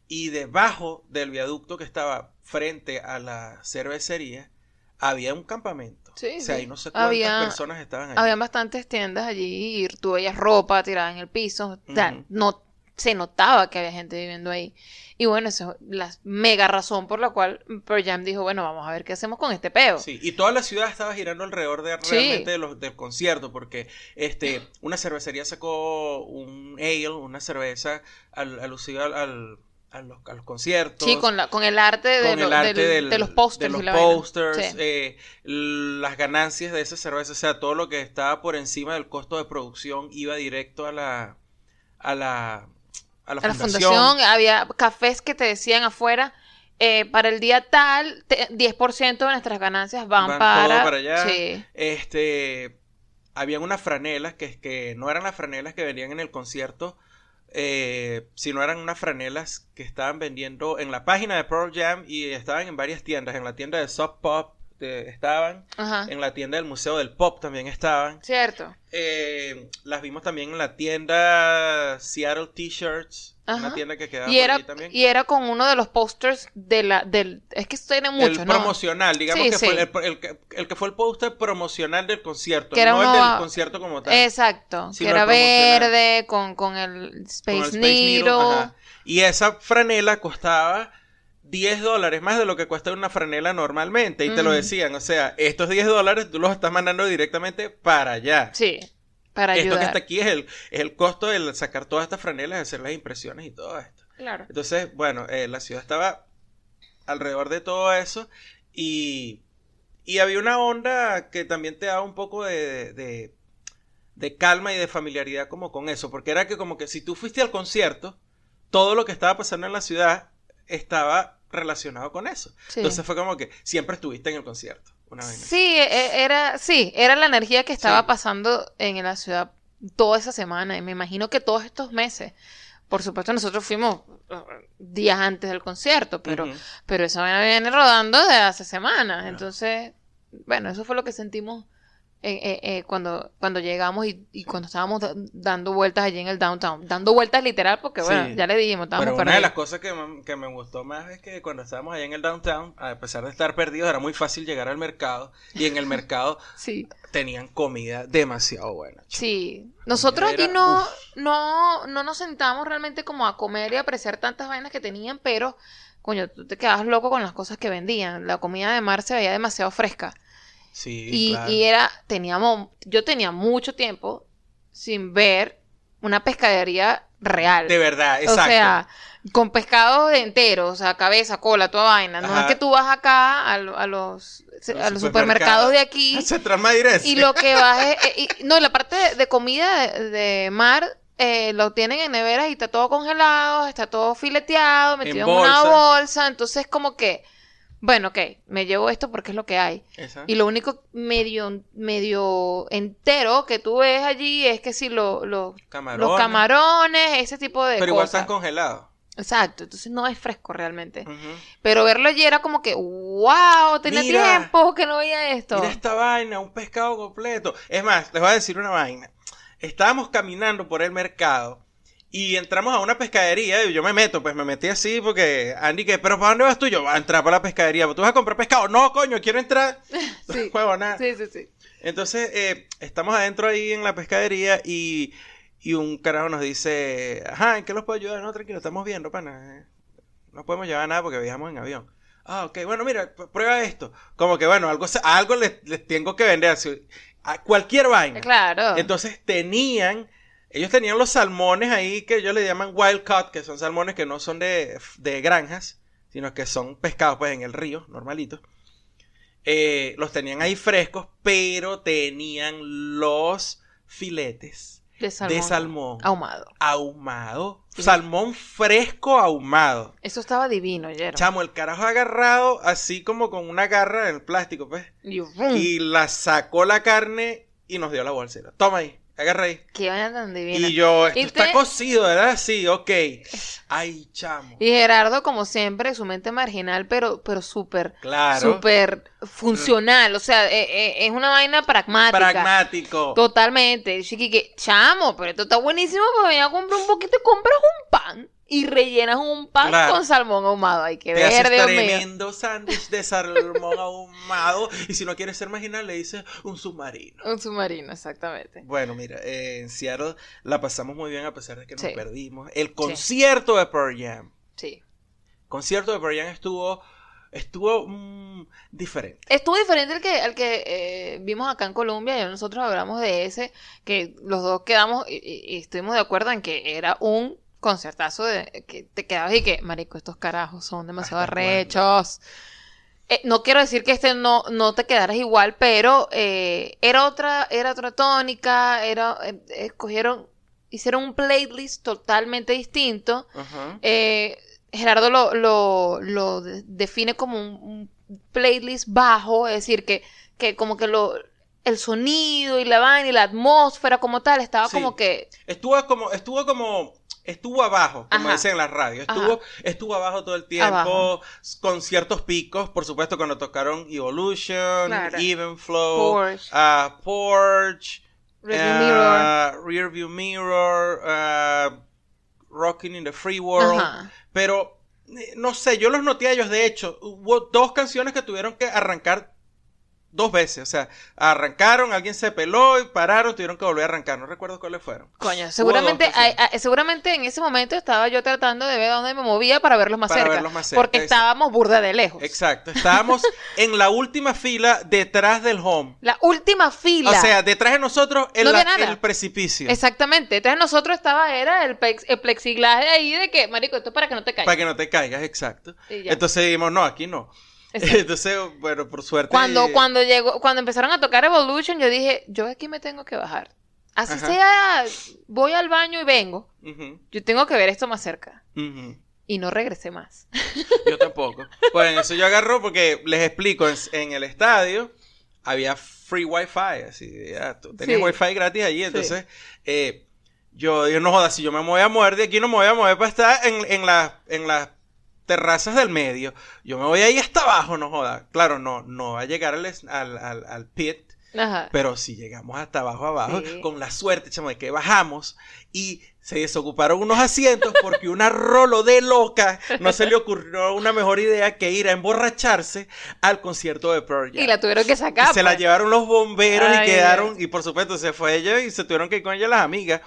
Y debajo del viaducto que estaba frente a la cervecería había un campamento. Sí, o sea, sí. ahí no sé cuántas Había- personas estaban allí. Habían bastantes tiendas allí y tú veías ropa tirada en el piso. O sea, Ujú. no se notaba que había gente viviendo ahí. Y bueno, esa es la mega razón por la cual Pearl Jam dijo, bueno, vamos a ver qué hacemos con este peo. Sí, y toda la ciudad estaba girando alrededor de Sí. realmente de los, del concierto, porque este, una cervecería sacó un ale, una cerveza al, alusiva al, al- a, los, a los conciertos. Sí, con, la, con el arte, de, con lo- el arte del- del- de los posters. de los posters, Sí. eh, las ganancias de esa cerveza, o sea, todo lo que estaba por encima del costo de producción iba directo a la a la a la, A la fundación. había cafés que te decían afuera, eh, para el día tal, te- 10% de nuestras ganancias van, Van para... todo para allá. Sí. Este, habían unas franelas que, que no eran las franelas que venían en el concierto, eh, sino eran unas franelas que estaban vendiendo en la página de Pearl Jam y estaban en varias tiendas. En la tienda de Soft Pop de- estaban, Ajá. en la tienda del Museo del Pop también estaban. Cierto. Eh, las vimos también en la tienda Seattle T-Shirts, una tienda que quedaba Y por era, allí también. y era con uno de los posters de la, del... Es que tiene muchos, el ¿no? promocional, digamos Sí, que sí. fue el, el que- el que fue el póster promocional del concierto, Que era no el del concierto como tal. Exacto. Que era verde, con, con el Space, con el Space Needle. Y esa franela costaba 10 dólares más de lo que cuesta una franela normalmente. Y te lo decían, o sea, estos 10 dólares tú los estás mandando directamente para allá. Sí, para Esto que está aquí es el, es el costo de sacar todas estas franelas, hacer las impresiones y todo esto. Claro. Entonces, bueno, eh, la ciudad estaba alrededor de todo eso y, y había una onda que también te daba un poco de, de, de calma y de familiaridad como con eso, porque era que como que si tú fuiste al concierto, todo lo que estaba pasando en la ciudad estaba relacionado con eso. Sí. Entonces fue como que siempre estuviste en el concierto. Una vaina. Sí, e- era, sí, era la energía que estaba Sí. pasando en la ciudad toda esa semana. Y me imagino que todos estos meses. Por supuesto, nosotros fuimos uh, días antes del concierto, pero, pero esa vaina viene rodando de hace semanas. Entonces, bueno, eso fue lo que sentimos eh, eh, eh, cuando, cuando llegamos y, y cuando estábamos da- dando vueltas allí en el downtown. Dando vueltas literal, porque bueno, Sí. ya le dijimos, estábamos Pero una de las cosas que me, que me gustó más es que cuando estábamos allá en el downtown, a pesar de estar perdidos, era muy fácil llegar al mercado. Y en el mercado Sí. tenían comida demasiado buena. chico. Sí, nosotros Era- aquí no, uf. no, no nos sentamos realmente como a comer y apreciar tantas vainas que tenían, pero, coño, tú te quedabas loco con las cosas que vendían. La comida de mar se veía demasiado fresca. Sí, Y, claro. y era, teníamos, yo tenía mucho tiempo sin ver una pescadería real. De verdad, O exacto. sea, con pescado entero, o sea, cabeza, cola, toda vaina. No Ajá. es que tú vas acá a, lo- a los, a los supermercados de aquí Madrid. y lo que vas es... eh, y- no, la parte de, de comida de, de mar eh, lo tienen en neveras y está todo congelado, está todo fileteado, metido en, una bolsa. bolsa. Entonces, como que, bueno, ok, me llevo esto porque es lo que hay. Esa. Y lo único medio, medio entero que tú ves allí es que si lo, lo- Camarones. los camarones, ese tipo de Pero igual cosas. están congelados. Exacto, entonces no es fresco realmente. Pero verlo allí era como que, wow, tenía Mira. tiempo que no veía esto. Mira esta vaina, un pescado completo. Es más, les voy a decir una vaina. Estábamos caminando por el mercado y entramos a una pescadería y yo me meto, pues me metí así porque Andy que, pero ¿para dónde vas tú? Yo, a entrar para la pescadería. ¿Tú vas a comprar pescado? No, coño, quiero entrar. Sí. Huevona. Sí, sí, sí. Entonces, eh, estamos adentro ahí en la pescadería y, y un carajo nos dice, ajá, ¿en qué los puedo ayudar? No, tranquilo, estamos viendo, pana. eh, No podemos llevar nada porque viajamos en avión. Ah, ok, bueno, mira, prueba esto. Como que, bueno, algo, algo les, les tengo que vender. así, a cualquier vaina. Claro. Entonces tenían, ellos tenían los salmones ahí que ellos le llaman wild caught, que son salmones que no son de, de granjas, sino que son pescados pues en el río, normalitos. Eh, los tenían ahí frescos, pero tenían los filetes de salmón. de salmón Ahumado. ahumado, Sí. salmón fresco ahumado. Eso estaba divino, Yero. Chamo, el carajo agarrado así como con una garra en el plástico, pues. Y. Y la sacó la carne y nos dio la bolsera. Toma ahí, agarra ahí. Qué vaina tan divina. Y yo, esto Y está te- cocido, ¿verdad? Sí, ok. Ay, chamo. Y Gerardo, como siempre, su mente marginal, pero, pero súper, Claro. súper funcional. O sea, eh, eh, es una vaina pragmática. Pragmático. Totalmente. Chiqui, que, chamo, pero esto está buenísimo porque ya compré un poquito y compras un pan y rellenas un pan Claro. con salmón ahumado. Ay, qué Te haces verde, Dios mío. tremendo sándwich de salmón ahumado. Y si no quieres ser marginal, le dices un submarino. Un submarino, exactamente. Bueno, mira, eh, en Seattle la pasamos muy bien a pesar de que nos Sí. perdimos. El concierto de Pearl Jam. Sí. concierto de Pearl Jam estuvo, estuvo mm, diferente. Estuvo diferente al que, al que eh, vimos acá en Colombia, y nosotros hablamos de ese, que los dos quedamos y estuvimos de acuerdo en que era un concertazo de que te quedabas y que, marico, estos carajos son demasiado cuándo. arrechos. Eh, no quiero decir que este no, no te quedaras igual, pero eh, era otra, era otra tónica, era, eh, escogieron, hicieron un playlist totalmente distinto. Gerardo lo, lo, lo de- define como un, un playlist bajo, es decir, que, que como que lo, el sonido y la vaina y la atmósfera como tal estaba Sí. como que Estuvo como, estuvo como, estuvo abajo, como Ajá. dicen en la radio. Ajá. Estuvo, estuvo abajo todo el tiempo, Abajo. con ciertos picos, por supuesto, cuando tocaron Evolution, Claro. Even Flow, Porsche. ah, Porch, Rearview Mirror. ah, Rearview Mirror, ah, Rocking in the Free World. Ajá. Pero, eh, no sé, yo los noté a ellos. De hecho, hubo dos canciones que tuvieron que arrancar dos veces. O sea, arrancaron, alguien se peló y pararon, tuvieron que volver a arrancar. No recuerdo cuáles fueron. Coño, seguramente, hay- hay- seguramente en ese momento estaba yo tratando de ver dónde me movía para verlos más Para cerca. verlos más cerca, porque exacto. estábamos burda de lejos. Exacto. Estábamos en la última fila detrás del home. La última fila. O sea, detrás de nosotros No la- nada. el precipicio. Exactamente. Entonces nosotros estaba, era el, plex- el plexiglas de ahí de que, marico, esto es para que no te caigas. Para que no te caigas, exacto. Entonces dijimos, no, aquí no. Exacto. Entonces, bueno, por suerte. Cuando, cuando llegó, cuando empezaron a tocar Evolution, yo dije, yo aquí me tengo que bajar. Así Ajá. sea, voy al baño y vengo. Yo tengo que ver esto más cerca. Y no regresé más. Yo tampoco. En eso yo agarro porque les explico, en, en el estadio había free wifi, así, ya, tú tenías Sí. wifi gratis allí, entonces eh, yo digo, no jodas, si yo me voy a mover de aquí, no me voy a mover para estar en, en, la- en las terrazas del medio, yo me voy ahí hasta abajo, no jodas. Claro, no, no va a llegar al, al, al, al pit, Ajá. pero si llegamos hasta abajo, abajo, Sí. con la suerte, chamo, de que bajamos y se desocuparon unos asientos porque una rolo de loca no se le ocurrió una mejor idea que ir a emborracharse al concierto de Pearl Jam. Y la tuvieron que sacar. Y se la pues. llevaron los bomberos Ay, y quedaron, y por supuesto se fue ella y se tuvieron que ir con ella las amigas.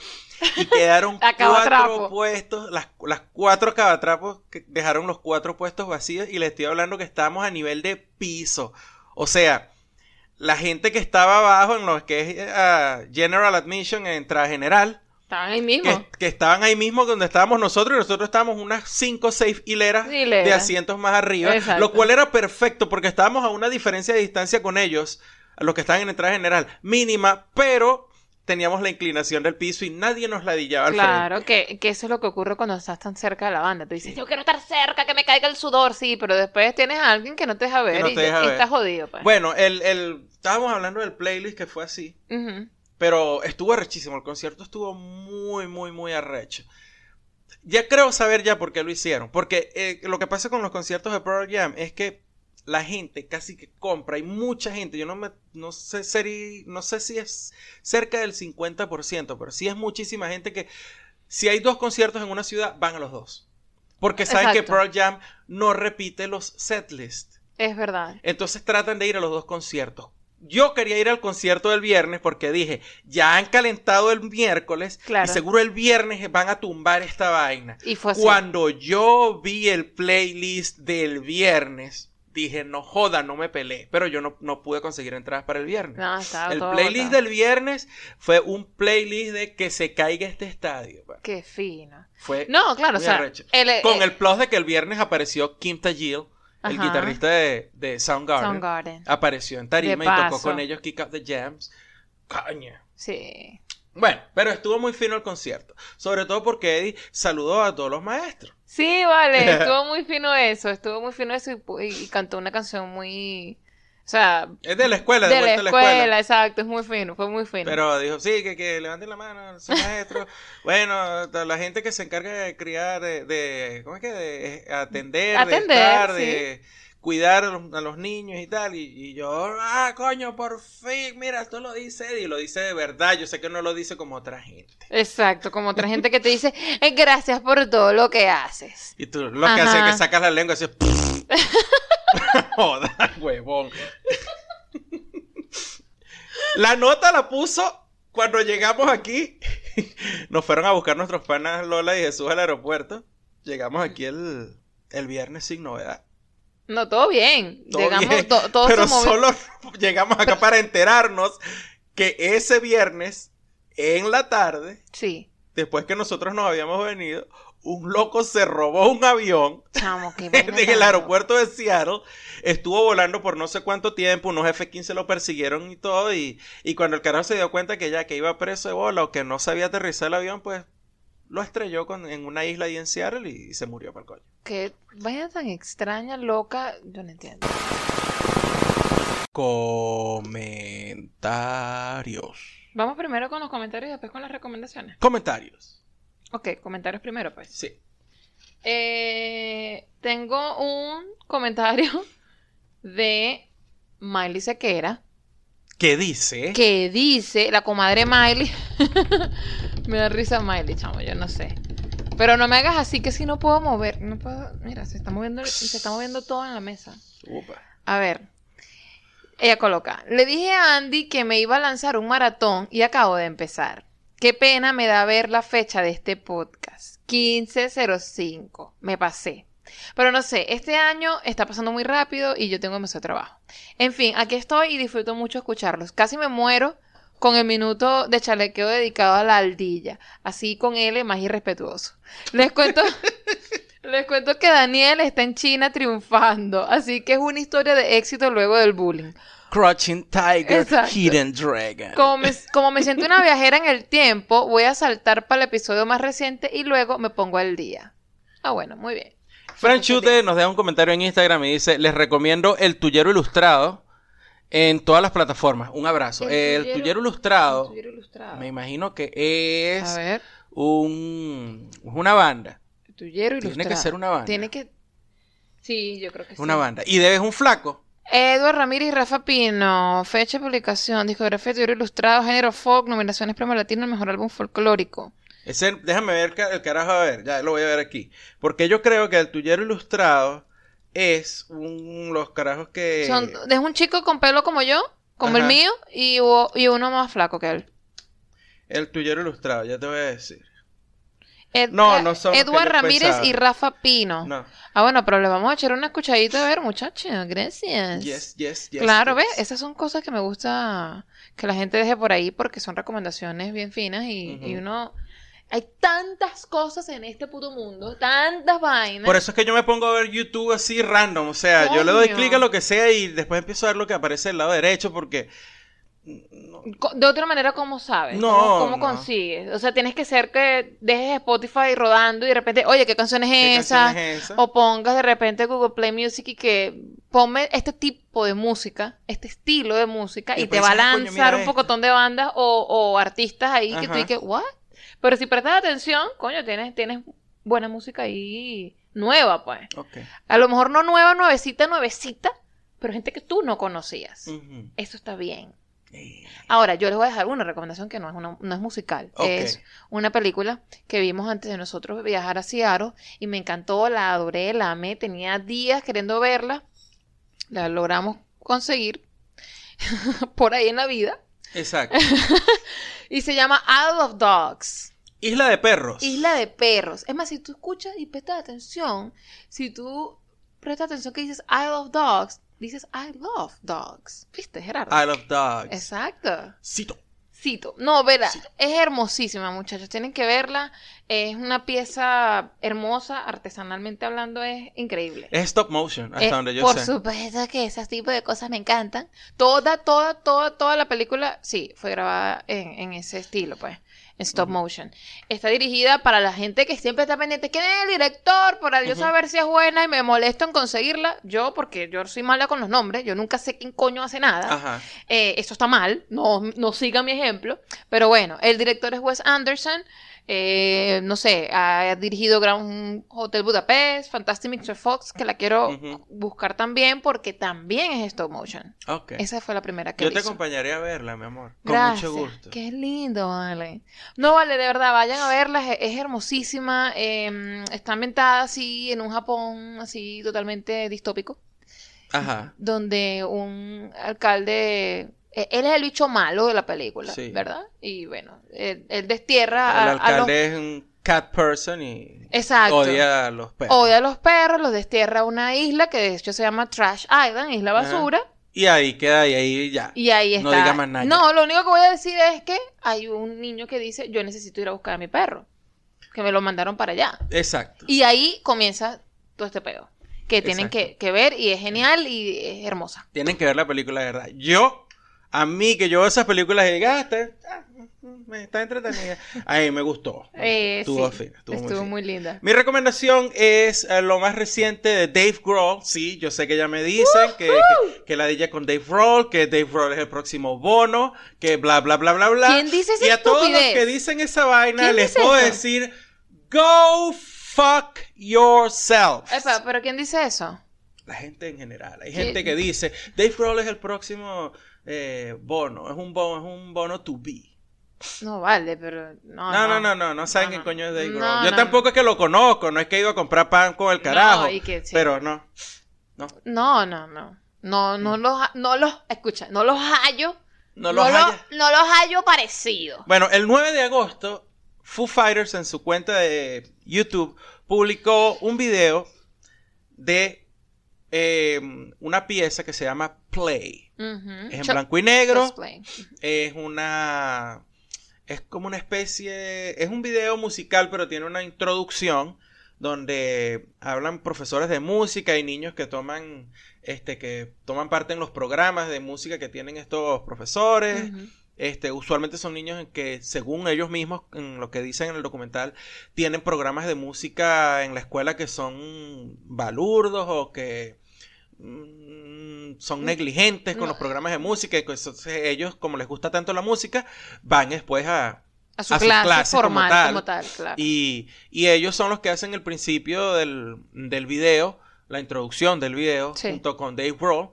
Y quedaron cuatro puestos, las, las cuatro cabatrapos que dejaron los cuatro puestos vacíos y les estoy hablando que estábamos a nivel de piso. O sea, la gente que estaba abajo en lo que es ah, General Admission, entrada general, Estaban ahí mismo. que, que estaban ahí mismo donde estábamos nosotros y nosotros estábamos unas 5 o 6 hileras de asientos más arriba, Exacto. lo cual era perfecto porque estábamos a una diferencia de distancia con ellos, los que estaban en entrada general, mínima, pero teníamos la inclinación del piso y nadie nos ladillaba al frente. Claro, que, que eso es lo que ocurre cuando estás tan cerca de la banda. Tú dices, yo quiero estar cerca, que me caiga el sudor, sí, pero después tienes a alguien que no te deja ver no y, te deja y ver. estás jodido. Pues. Bueno, el, el, estábamos hablando del playlist que fue así, pero estuvo arrechísimo, el concierto estuvo muy, muy, muy arrecho. Ya creo saber ya por qué lo hicieron, porque eh, lo que pasa con los conciertos de Pearl Jam es que la gente casi que compra, hay mucha gente, yo no me, no sé, seri- no sé si es cerca del 50%, pero sí es muchísima gente que si hay dos conciertos en una ciudad, van a los dos. Porque saben que. Pearl Jam no repite los setlists. Es verdad. Entonces tratan de ir a los dos conciertos. yo quería ir al concierto del viernes porque dije, ya han calentado el miércoles Claro. y seguro el viernes van a tumbar esta vaina. Y fue así. Cuando yo vi el playlist del viernes, dije, no joda, no me peleé. Pero yo no, no pude conseguir entradas para el viernes. No, estaba el todo playlist del viernes fue un playlist de que se caiga este estadio. Qué fino. Fue No, claro, o sea, el, eh, con el plus de que el viernes apareció Kim Tajil, el guitarrista de, de Soundgarden. Soundgarden. Apareció en tarima y tocó con ellos Kick Up the Jams. Caña. Sí. Bueno, pero estuvo muy fino el concierto. Sobre todo porque Eddie saludó a todos los maestros. Sí, vale, estuvo muy fino eso, estuvo muy fino eso y, y- y cantó una canción muy, o sea, Es de la escuela, de, de la vuelta a la escuela, escuela. exacto, es muy fino, fue muy fino. Pero dijo, sí, que, que levanten la mano, su maestro. bueno, la gente que se encarga de criar, de, de- ¿cómo es que? De eh, atender, Atender, de estar, sí. de cuidar a los, a los niños y tal. Y, y yo, ah, coño, por fin, mira, esto lo dice y lo dice de verdad. Yo sé que no lo dice como otra gente. Exacto, como otra gente que te dice, "Eh, gracias por todo lo que haces. Y tú lo que hace es que sacas la lengua así. Joda, huevón. La nota la puso cuando llegamos aquí. Nos fueron a buscar nuestros panas Lola y Jesús al aeropuerto. Llegamos aquí el, el viernes sin novedad. No, todo bien, Todo llegamos, bien, to- todo pero solo llegamos acá para enterarnos que ese viernes, en la tarde, Sí, después que nosotros nos habíamos venido, un loco se robó un avión chamo, en el aeropuerto de Seattle. Estuvo volando por no sé cuánto tiempo, unos F-15 lo persiguieron y todo. Y, y cuando el carajo se dio cuenta que ya que iba preso de bola o que no sabía aterrizar el avión, pues lo estrelló con- en una isla ahí en Seattle y, se murió para el coño. Qué vaina tan extraña, loca, yo no entiendo. Comentarios. Vamos primero con los comentarios y después con las recomendaciones. Comentarios. Ok, comentarios primero, pues. Sí. Eh, tengo un comentario de Miley Sequera ¿Qué dice? que dice, la comadre Miley, me da risa Miley, chamo, yo no sé. Pero no me hagas así que si no puedo mover, no puedo, mira, se está moviendo, se está moviendo todo en la mesa. Upa. A ver, ella coloca, le dije a Andy que me iba a lanzar un maratón y acabo de empezar. Qué pena me da ver la fecha de este podcast. 1505. Me pasé. Pero no sé, este año está pasando muy rápido y yo tengo demasiado trabajo. En fin, aquí estoy y disfruto mucho escucharlos. Casi me muero con el minuto de chalequeo dedicado a la aldilla. Así con él más irrespetuoso. Les cuento... Les cuento que Daniel está en China triunfando, así que es una historia de éxito luego del bullying. Crouching Tiger, Exacto. Hidden Dragon. Como me, como me siento una viajera en el tiempo, voy a saltar para el episodio más reciente y luego me pongo al día. Ah, bueno, muy bien. Fran Chute nos deja un comentario en Instagram y dice, les recomiendo el tuyero ilustrado en todas las plataformas. Un abrazo. El, tuyero ilustrado, El tuyero ilustrado. me imagino que es A ver, un, una banda. el tuyero Tiene ilustrado. que ser una banda. Tiene que... Sí, yo creo que sí. Una banda. Y debes un flaco. Edward Ramírez y Rafa Pino, fecha de publicación, discografía de tuyero ilustrado, género folk, nominaciones premio latino, el mejor álbum folclórico. Ese, déjame ver el carajo a ver, ya lo voy a ver aquí. Porque yo creo que el tuyero ilustrado es un, los carajos que... Son, es un chico con pelo como yo, como el mío, y, uno más flaco que él. El tuyero ilustrado, ya te voy a decir. Ed- No, eh, no son Edward Ramírez pensaba. y Rafa Pino. No. Ah, bueno, pero le vamos a echar una escuchadita a ver, muchachos. Gracias. Yes, yes, yes. claro, yes. ¿ves? Esas son cosas que me gusta que la gente deje por ahí porque son recomendaciones bien finas y, uno... Hay tantas cosas en este puto mundo, tantas vainas. Por eso es que yo me pongo a ver YouTube así random. O sea, yo le doy clic a lo que sea y después empiezo a ver lo que aparece del lado derecho porque. no, De otra manera, ¿cómo sabes? No, ¿Cómo, cómo no. consigues? O sea, tienes que ser que dejes Spotify rodando y de repente, oye, ¿qué canción es ¿qué esa? canción es esa? O pongas de repente Google Play Music y que ponme este tipo de música, este estilo de música, Y y, te va a "Ah, lanzar un esta". pocotón de bandas o, o artistas ahí que tú Ajá. dices, ¿what? Pero si prestas atención, coño, tienes, tienes buena música ahí nueva, pues. A lo mejor no nueva, nuevecita, nuevecita, pero gente que tú no conocías. Eso está bien. Ahora, yo les voy a dejar una recomendación que no es, una, no es musical. Es una película que vimos antes de nosotros viajar a Seattle y me encantó, la adoré, la amé. Tenía días queriendo verla. La logramos conseguir. por ahí en la vida. Exacto. y se llama Isle of Dogs. Isla de perros. Isla de perros. Es más, si tú escuchas y prestas atención, si tú prestas atención que dices Isle of Dogs, dices I love dogs. ¿Viste, Gerardo? Isle of Dogs. Exacto. Cito. Cito. No, verá, es hermosísima, muchachos. Tienen que verla. Es una pieza hermosa, artesanalmente hablando, es increíble. Es stop motion, hasta Eh, donde yo por sé. supuesto que ese tipo de cosas me encantan. Toda, toda, toda, toda la película, sí, fue grabada en, en ese estilo, pues, en stop motion. Está dirigida para la gente que siempre está pendiente. ¿Quién es el director? Para yo Ujú. saber si es buena y me molesto en conseguirla. Yo, porque yo soy mala con los nombres, yo nunca sé quién coño hace nada. Ajá. Eh, esto está mal, no, no sigan mi ejemplo. Pero bueno, el director es Wes Anderson. Eh, no sé, ha dirigido Grand Hotel Budapest, Fantastic Mr. Fox, que la quiero buscar también porque también es stop motion. Ok. Esa fue la primera que Yo te hizo. acompañaré a verla, mi amor. Con Gracias. mucho gusto. Qué lindo, vale. No, vale, de verdad, vayan a verla, es, es hermosísima. eh, está ambientada así en un Japón así totalmente distópico Ajá. donde un alcalde, él es el bicho malo de la película, Sí. ¿verdad? Y bueno, él, él destierra El a, a los... alcalde es un cat person y Exacto. odia a los perros. Odia a los perros, los destierra a una isla que de hecho se llama Trash Island, isla Ajá. basura, Y ahí queda, y ahí ya. y ahí está. No diga más nada. No, lo único que voy a decir es que hay un niño que dice, yo necesito ir a buscar a mi perro, que me lo mandaron para allá. Exacto. Y ahí comienza todo este pedo, que tienen que, que ver y es genial y es hermosa. Tienen que ver la película de verdad. Yo, a mí que yo veo esas películas y diga, ah, está, ah, me está entretenida. A mí me gustó. Eh, estuvo sí, fina, estuvo, muy estuvo fina. muy linda. Mi recomendación es eh, lo más reciente de Dave Grohl. Sí, yo sé que ya me dicen que, que, que la DJ con Dave Grohl, que Dave Grohl es el próximo bono, que bla, bla, bla, bla, bla. ¿Quién dice esa Y a todos los que dicen esa vaina ¿Quién les puedo eso? decir, go fuck yourself. Epa, pero ¿quién dice eso? La gente en general. Hay ¿Qué? gente que dice, Dave Grohl es el próximo eh, bono, es un bono, es un bono to be. No vale, pero no. No, no, no, no, no saben qué coño es Dave No, Grohl. Yo no, tampoco es que lo conozco, no es que he ido a comprar pan con el carajo, No, y que sí. pero no. No, no, no. No, no los, ha- no los, escucha, no los hallo. Mm. No No, los los, haya- no los hallo parecidos. Bueno, el 9 de agosto, Foo Fighters en su cuenta de YouTube publicó un video de eh, una pieza que se llama Play. Es en blanco y negro. cosplay. Es una. Es como una especie. Es un video musical, pero tiene una introducción donde hablan profesores de música y niños que toman. Este, que toman parte en los programas de música que tienen estos profesores. Este, usualmente son niños en que, según ellos mismos, en lo que dicen en el documental, tienen programas de música en la escuela que son balurdos o que son negligentes con no. los programas de música. Y ellos, como les gusta tanto la música, van después a... A su a su clase, como formal tal. como tal, claro. Y, y ellos son los que hacen el principio del, del video, la introducción del video, Sí. junto con Dave Grohl.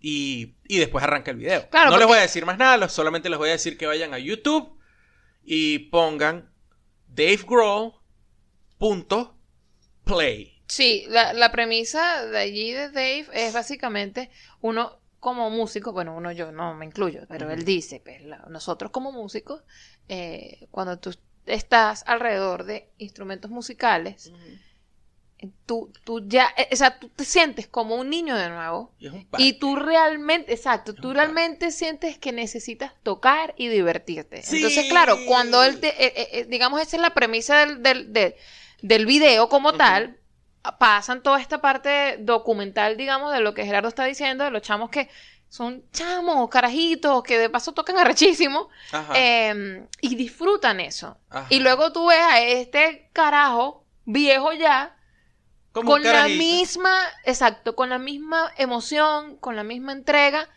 Y, y después arranca el video. Claro, no les voy a decir más nada, solamente les voy a decir que vayan a YouTube y pongan Dave Grohl punto play. Sí, la, la premisa de allí de Dave es básicamente uno como músico, bueno, uno yo no me incluyo, pero él dice, pues, la- nosotros como músicos, eh, cuando tú estás alrededor de instrumentos musicales, tú, tú ya, eh, o sea, tú te sientes como un niño de nuevo Y y tú realmente, exacto, tú realmente sientes que necesitas tocar y divertirte. Sí. Entonces, claro, cuando él te, eh, eh, eh, digamos, esa es la premisa del, del, de- del video como tal, pasan toda esta parte documental, digamos, de lo que Gerardo está diciendo, de los chamos que son chamos, carajitos, que de paso tocan arrechísimo eh, y disfrutan eso. ajá. Y luego tú ves a este carajo viejo ya Como con la misma, exacto, con la misma emoción, con la misma entrega,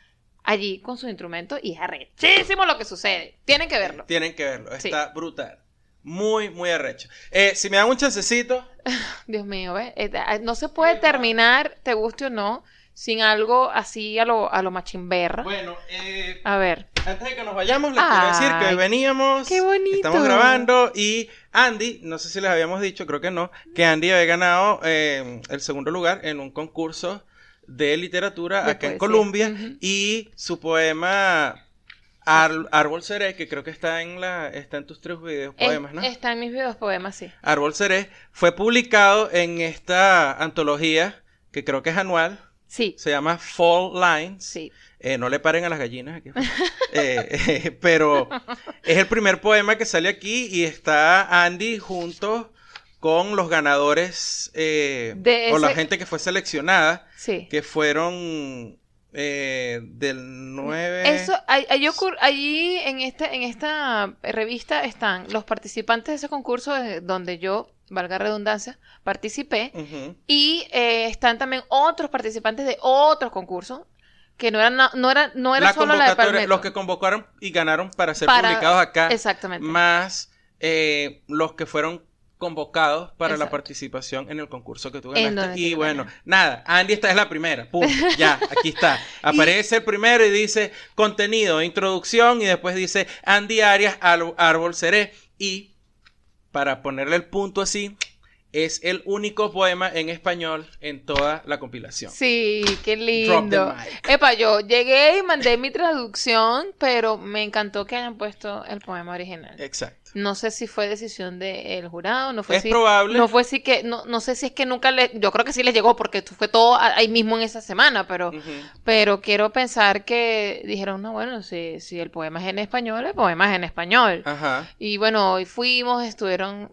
allí con sus instrumentos y es arrechísimo lo que sucede. Tienen que verlo. Tienen que verlo, Sí. está brutal. Muy, muy arrecho. Eh, si me dan un chancecito, Dios mío, ¿ves? Eh, ah, No se puede terminar, te guste o no, sin algo así a lo, a lo machimberra. bueno, eh, A ver. Antes de que nos vayamos, les quiero decir que veníamos. qué bonito. Estamos grabando y Andy, no sé si les habíamos dicho, creo que no, que Andy había ganado eh, el segundo lugar en un concurso de literatura De acá en. Colombia y su poema Ar- Árbol Seré, que creo que está en la está en tus tres videos poemas, ¿no? Está en mis videos poemas, sí. Árbol Seré fue publicado en esta antología que creo que es anual, Sí, se llama Fall Lines. sí. Eh, no le paren a las gallinas aquí. Eh, eh, pero es el primer poema que sale aquí y está Andy junto con los ganadores o la gente que fue seleccionada, Sí. que fueron eh, del 9... Eso, ahí- ahí ocur- allí en este, en esta revista están los participantes de ese concurso de- donde yo, valga redundancia, participé. Y eh, están también otros participantes de otros concursos que no eran, no era, no era La solo la de convocatoria, Palmetto. los que convocaron y ganaron para ser Para- publicados acá, Exactamente. más eh, los que fueron convocados para la participación en el concurso que tú ganaste. Y bueno, nada, Andy esta es la primera, pum, ya, aquí está. Aparece el primero y dice contenido, introducción y después dice Andy Arias, Árbol Seré. Y para ponerle el punto así, es el único poema en español en toda la compilación. Sí, qué lindo. Epa, yo llegué y mandé mi traducción, pero me encantó que hayan puesto el poema original. Exacto. No sé si fue decisión del jurado, no fue Es si, probable. no fue si que, no, no sé si es que nunca le, yo creo que sí les llegó porque fue todo ahí mismo en esa semana, pero, pero quiero pensar que dijeron, no, bueno, si, si el poema es en español, el poema es en español. Ajá. Y bueno, hoy fuimos, estuvieron,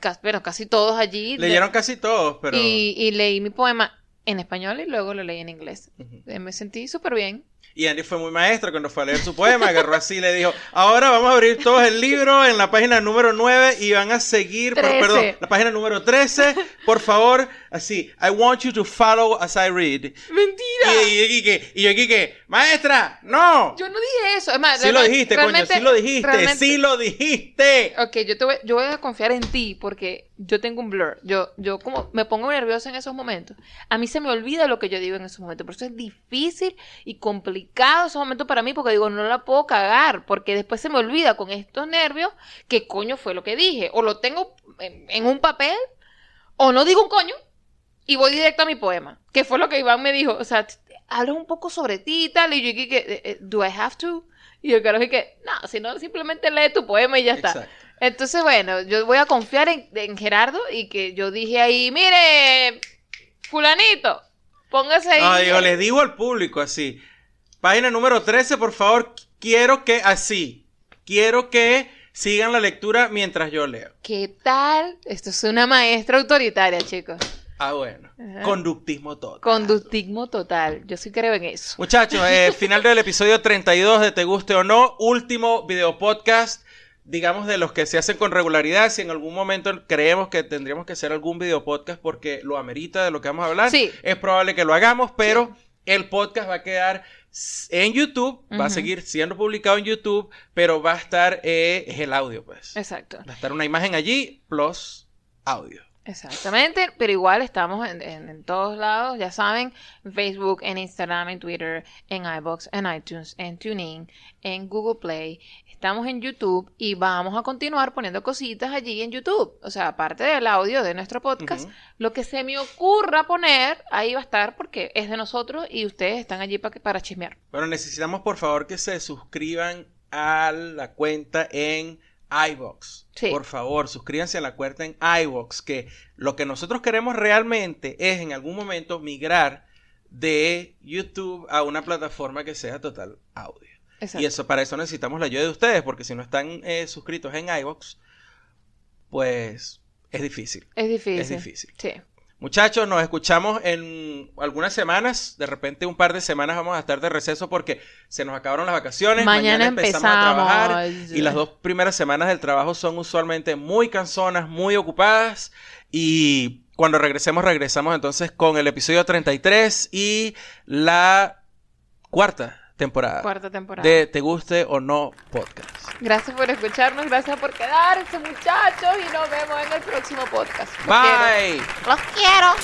casi, bueno, casi todos allí. de- Leyeron casi todos, pero... y, y leí mi poema en español y luego lo leí en inglés. Eh, Me sentí súper bien. Y Andy fue muy maestro cuando fue a leer su poema, agarró así y le dijo, ahora vamos a abrir todos el libro en la página número 9 y van a seguir, por- perdón, la página número 13, por favor, así, I want you to follow as I read. ¡Mentira! Y, y, y, que- y yo aquí que, maestra, no. Yo no dije eso. Es más, Sí lo dijiste, coño, sí lo dijiste, realmente- sí lo dijiste. Ok, yo, te voy, yo voy a confiar en ti porque yo tengo un blur. Yo, yo como me pongo nerviosa en esos momentos. A mí se me olvida lo que yo digo en esos momentos. Por eso es difícil y complicado esos momentos para mí porque digo, no la puedo cagar. Porque después se me olvida con estos nervios qué coño fue lo que dije. O lo tengo en, un papel o no digo un coño y voy directo a mi poema. Que fue lo que Iván me dijo. O sea, t- habla un poco sobre ti y tal. Y yo dije, eh, eh, ¿do I have to? Y yo creo que, no, si no, simplemente lee tu poema y ya está. Exacto. Entonces, bueno, yo voy a confiar en, en Gerardo y que yo dije ahí, mire, fulanito, póngase ahí. No, digo, les digo al público así, página número 13, por favor, quiero que así, quiero que sigan la lectura mientras yo leo. ¿Qué tal? Esto es una maestra autoritaria, chicos. Ah, bueno. Ajá. Conductismo total. Conductismo total. Yo sí creo en eso. Muchachos, eh, final del episodio 32 de Te Guste o No, último video podcast, digamos de los que se hacen con regularidad. Si en algún momento creemos que tendríamos que hacer algún video podcast porque lo amerita de lo que vamos a hablar, Sí. es probable que lo hagamos, pero el podcast va a quedar en YouTube, va a seguir siendo publicado en YouTube, pero va a estar, eh, es el audio, pues. Exacto. Va a estar una imagen allí plus audio. Exactamente, pero igual estamos en, en- en todos lados, ya saben, en Facebook, en Instagram, en Twitter, en iBox, en iTunes, en TuneIn, en Google Play, estamos en YouTube y vamos a continuar poniendo cositas allí en YouTube. O sea, aparte del audio de nuestro podcast, lo que se me ocurra poner, ahí va a estar porque es de nosotros y ustedes están allí para, para chismear. Bueno, necesitamos por favor que se suscriban a la cuenta en iVox. Sí. Por favor, suscríbanse a la cuenta en iVox, que lo que nosotros queremos realmente es en algún momento migrar de YouTube a una plataforma que sea total audio. Exacto. Y eso para eso necesitamos la ayuda de ustedes, porque si no están eh, suscritos en iVox, pues es difícil. Es difícil. Es difícil. Sí. Muchachos, nos escuchamos en algunas semanas. De repente, un par de semanas vamos a estar de receso porque se nos acabaron las vacaciones. Mañana empezamos, a trabajar. empezamos. Y las dos primeras semanas del trabajo son usualmente muy cansonas, muy ocupadas. Y cuando regresemos, regresamos entonces con el episodio 33 y la cuarta temporada. Cuarta temporada. De Te Guste o No Podcast. Gracias por escucharnos, gracias por quedarse, muchachos, y nos vemos en el próximo podcast. Bye. Los quiero.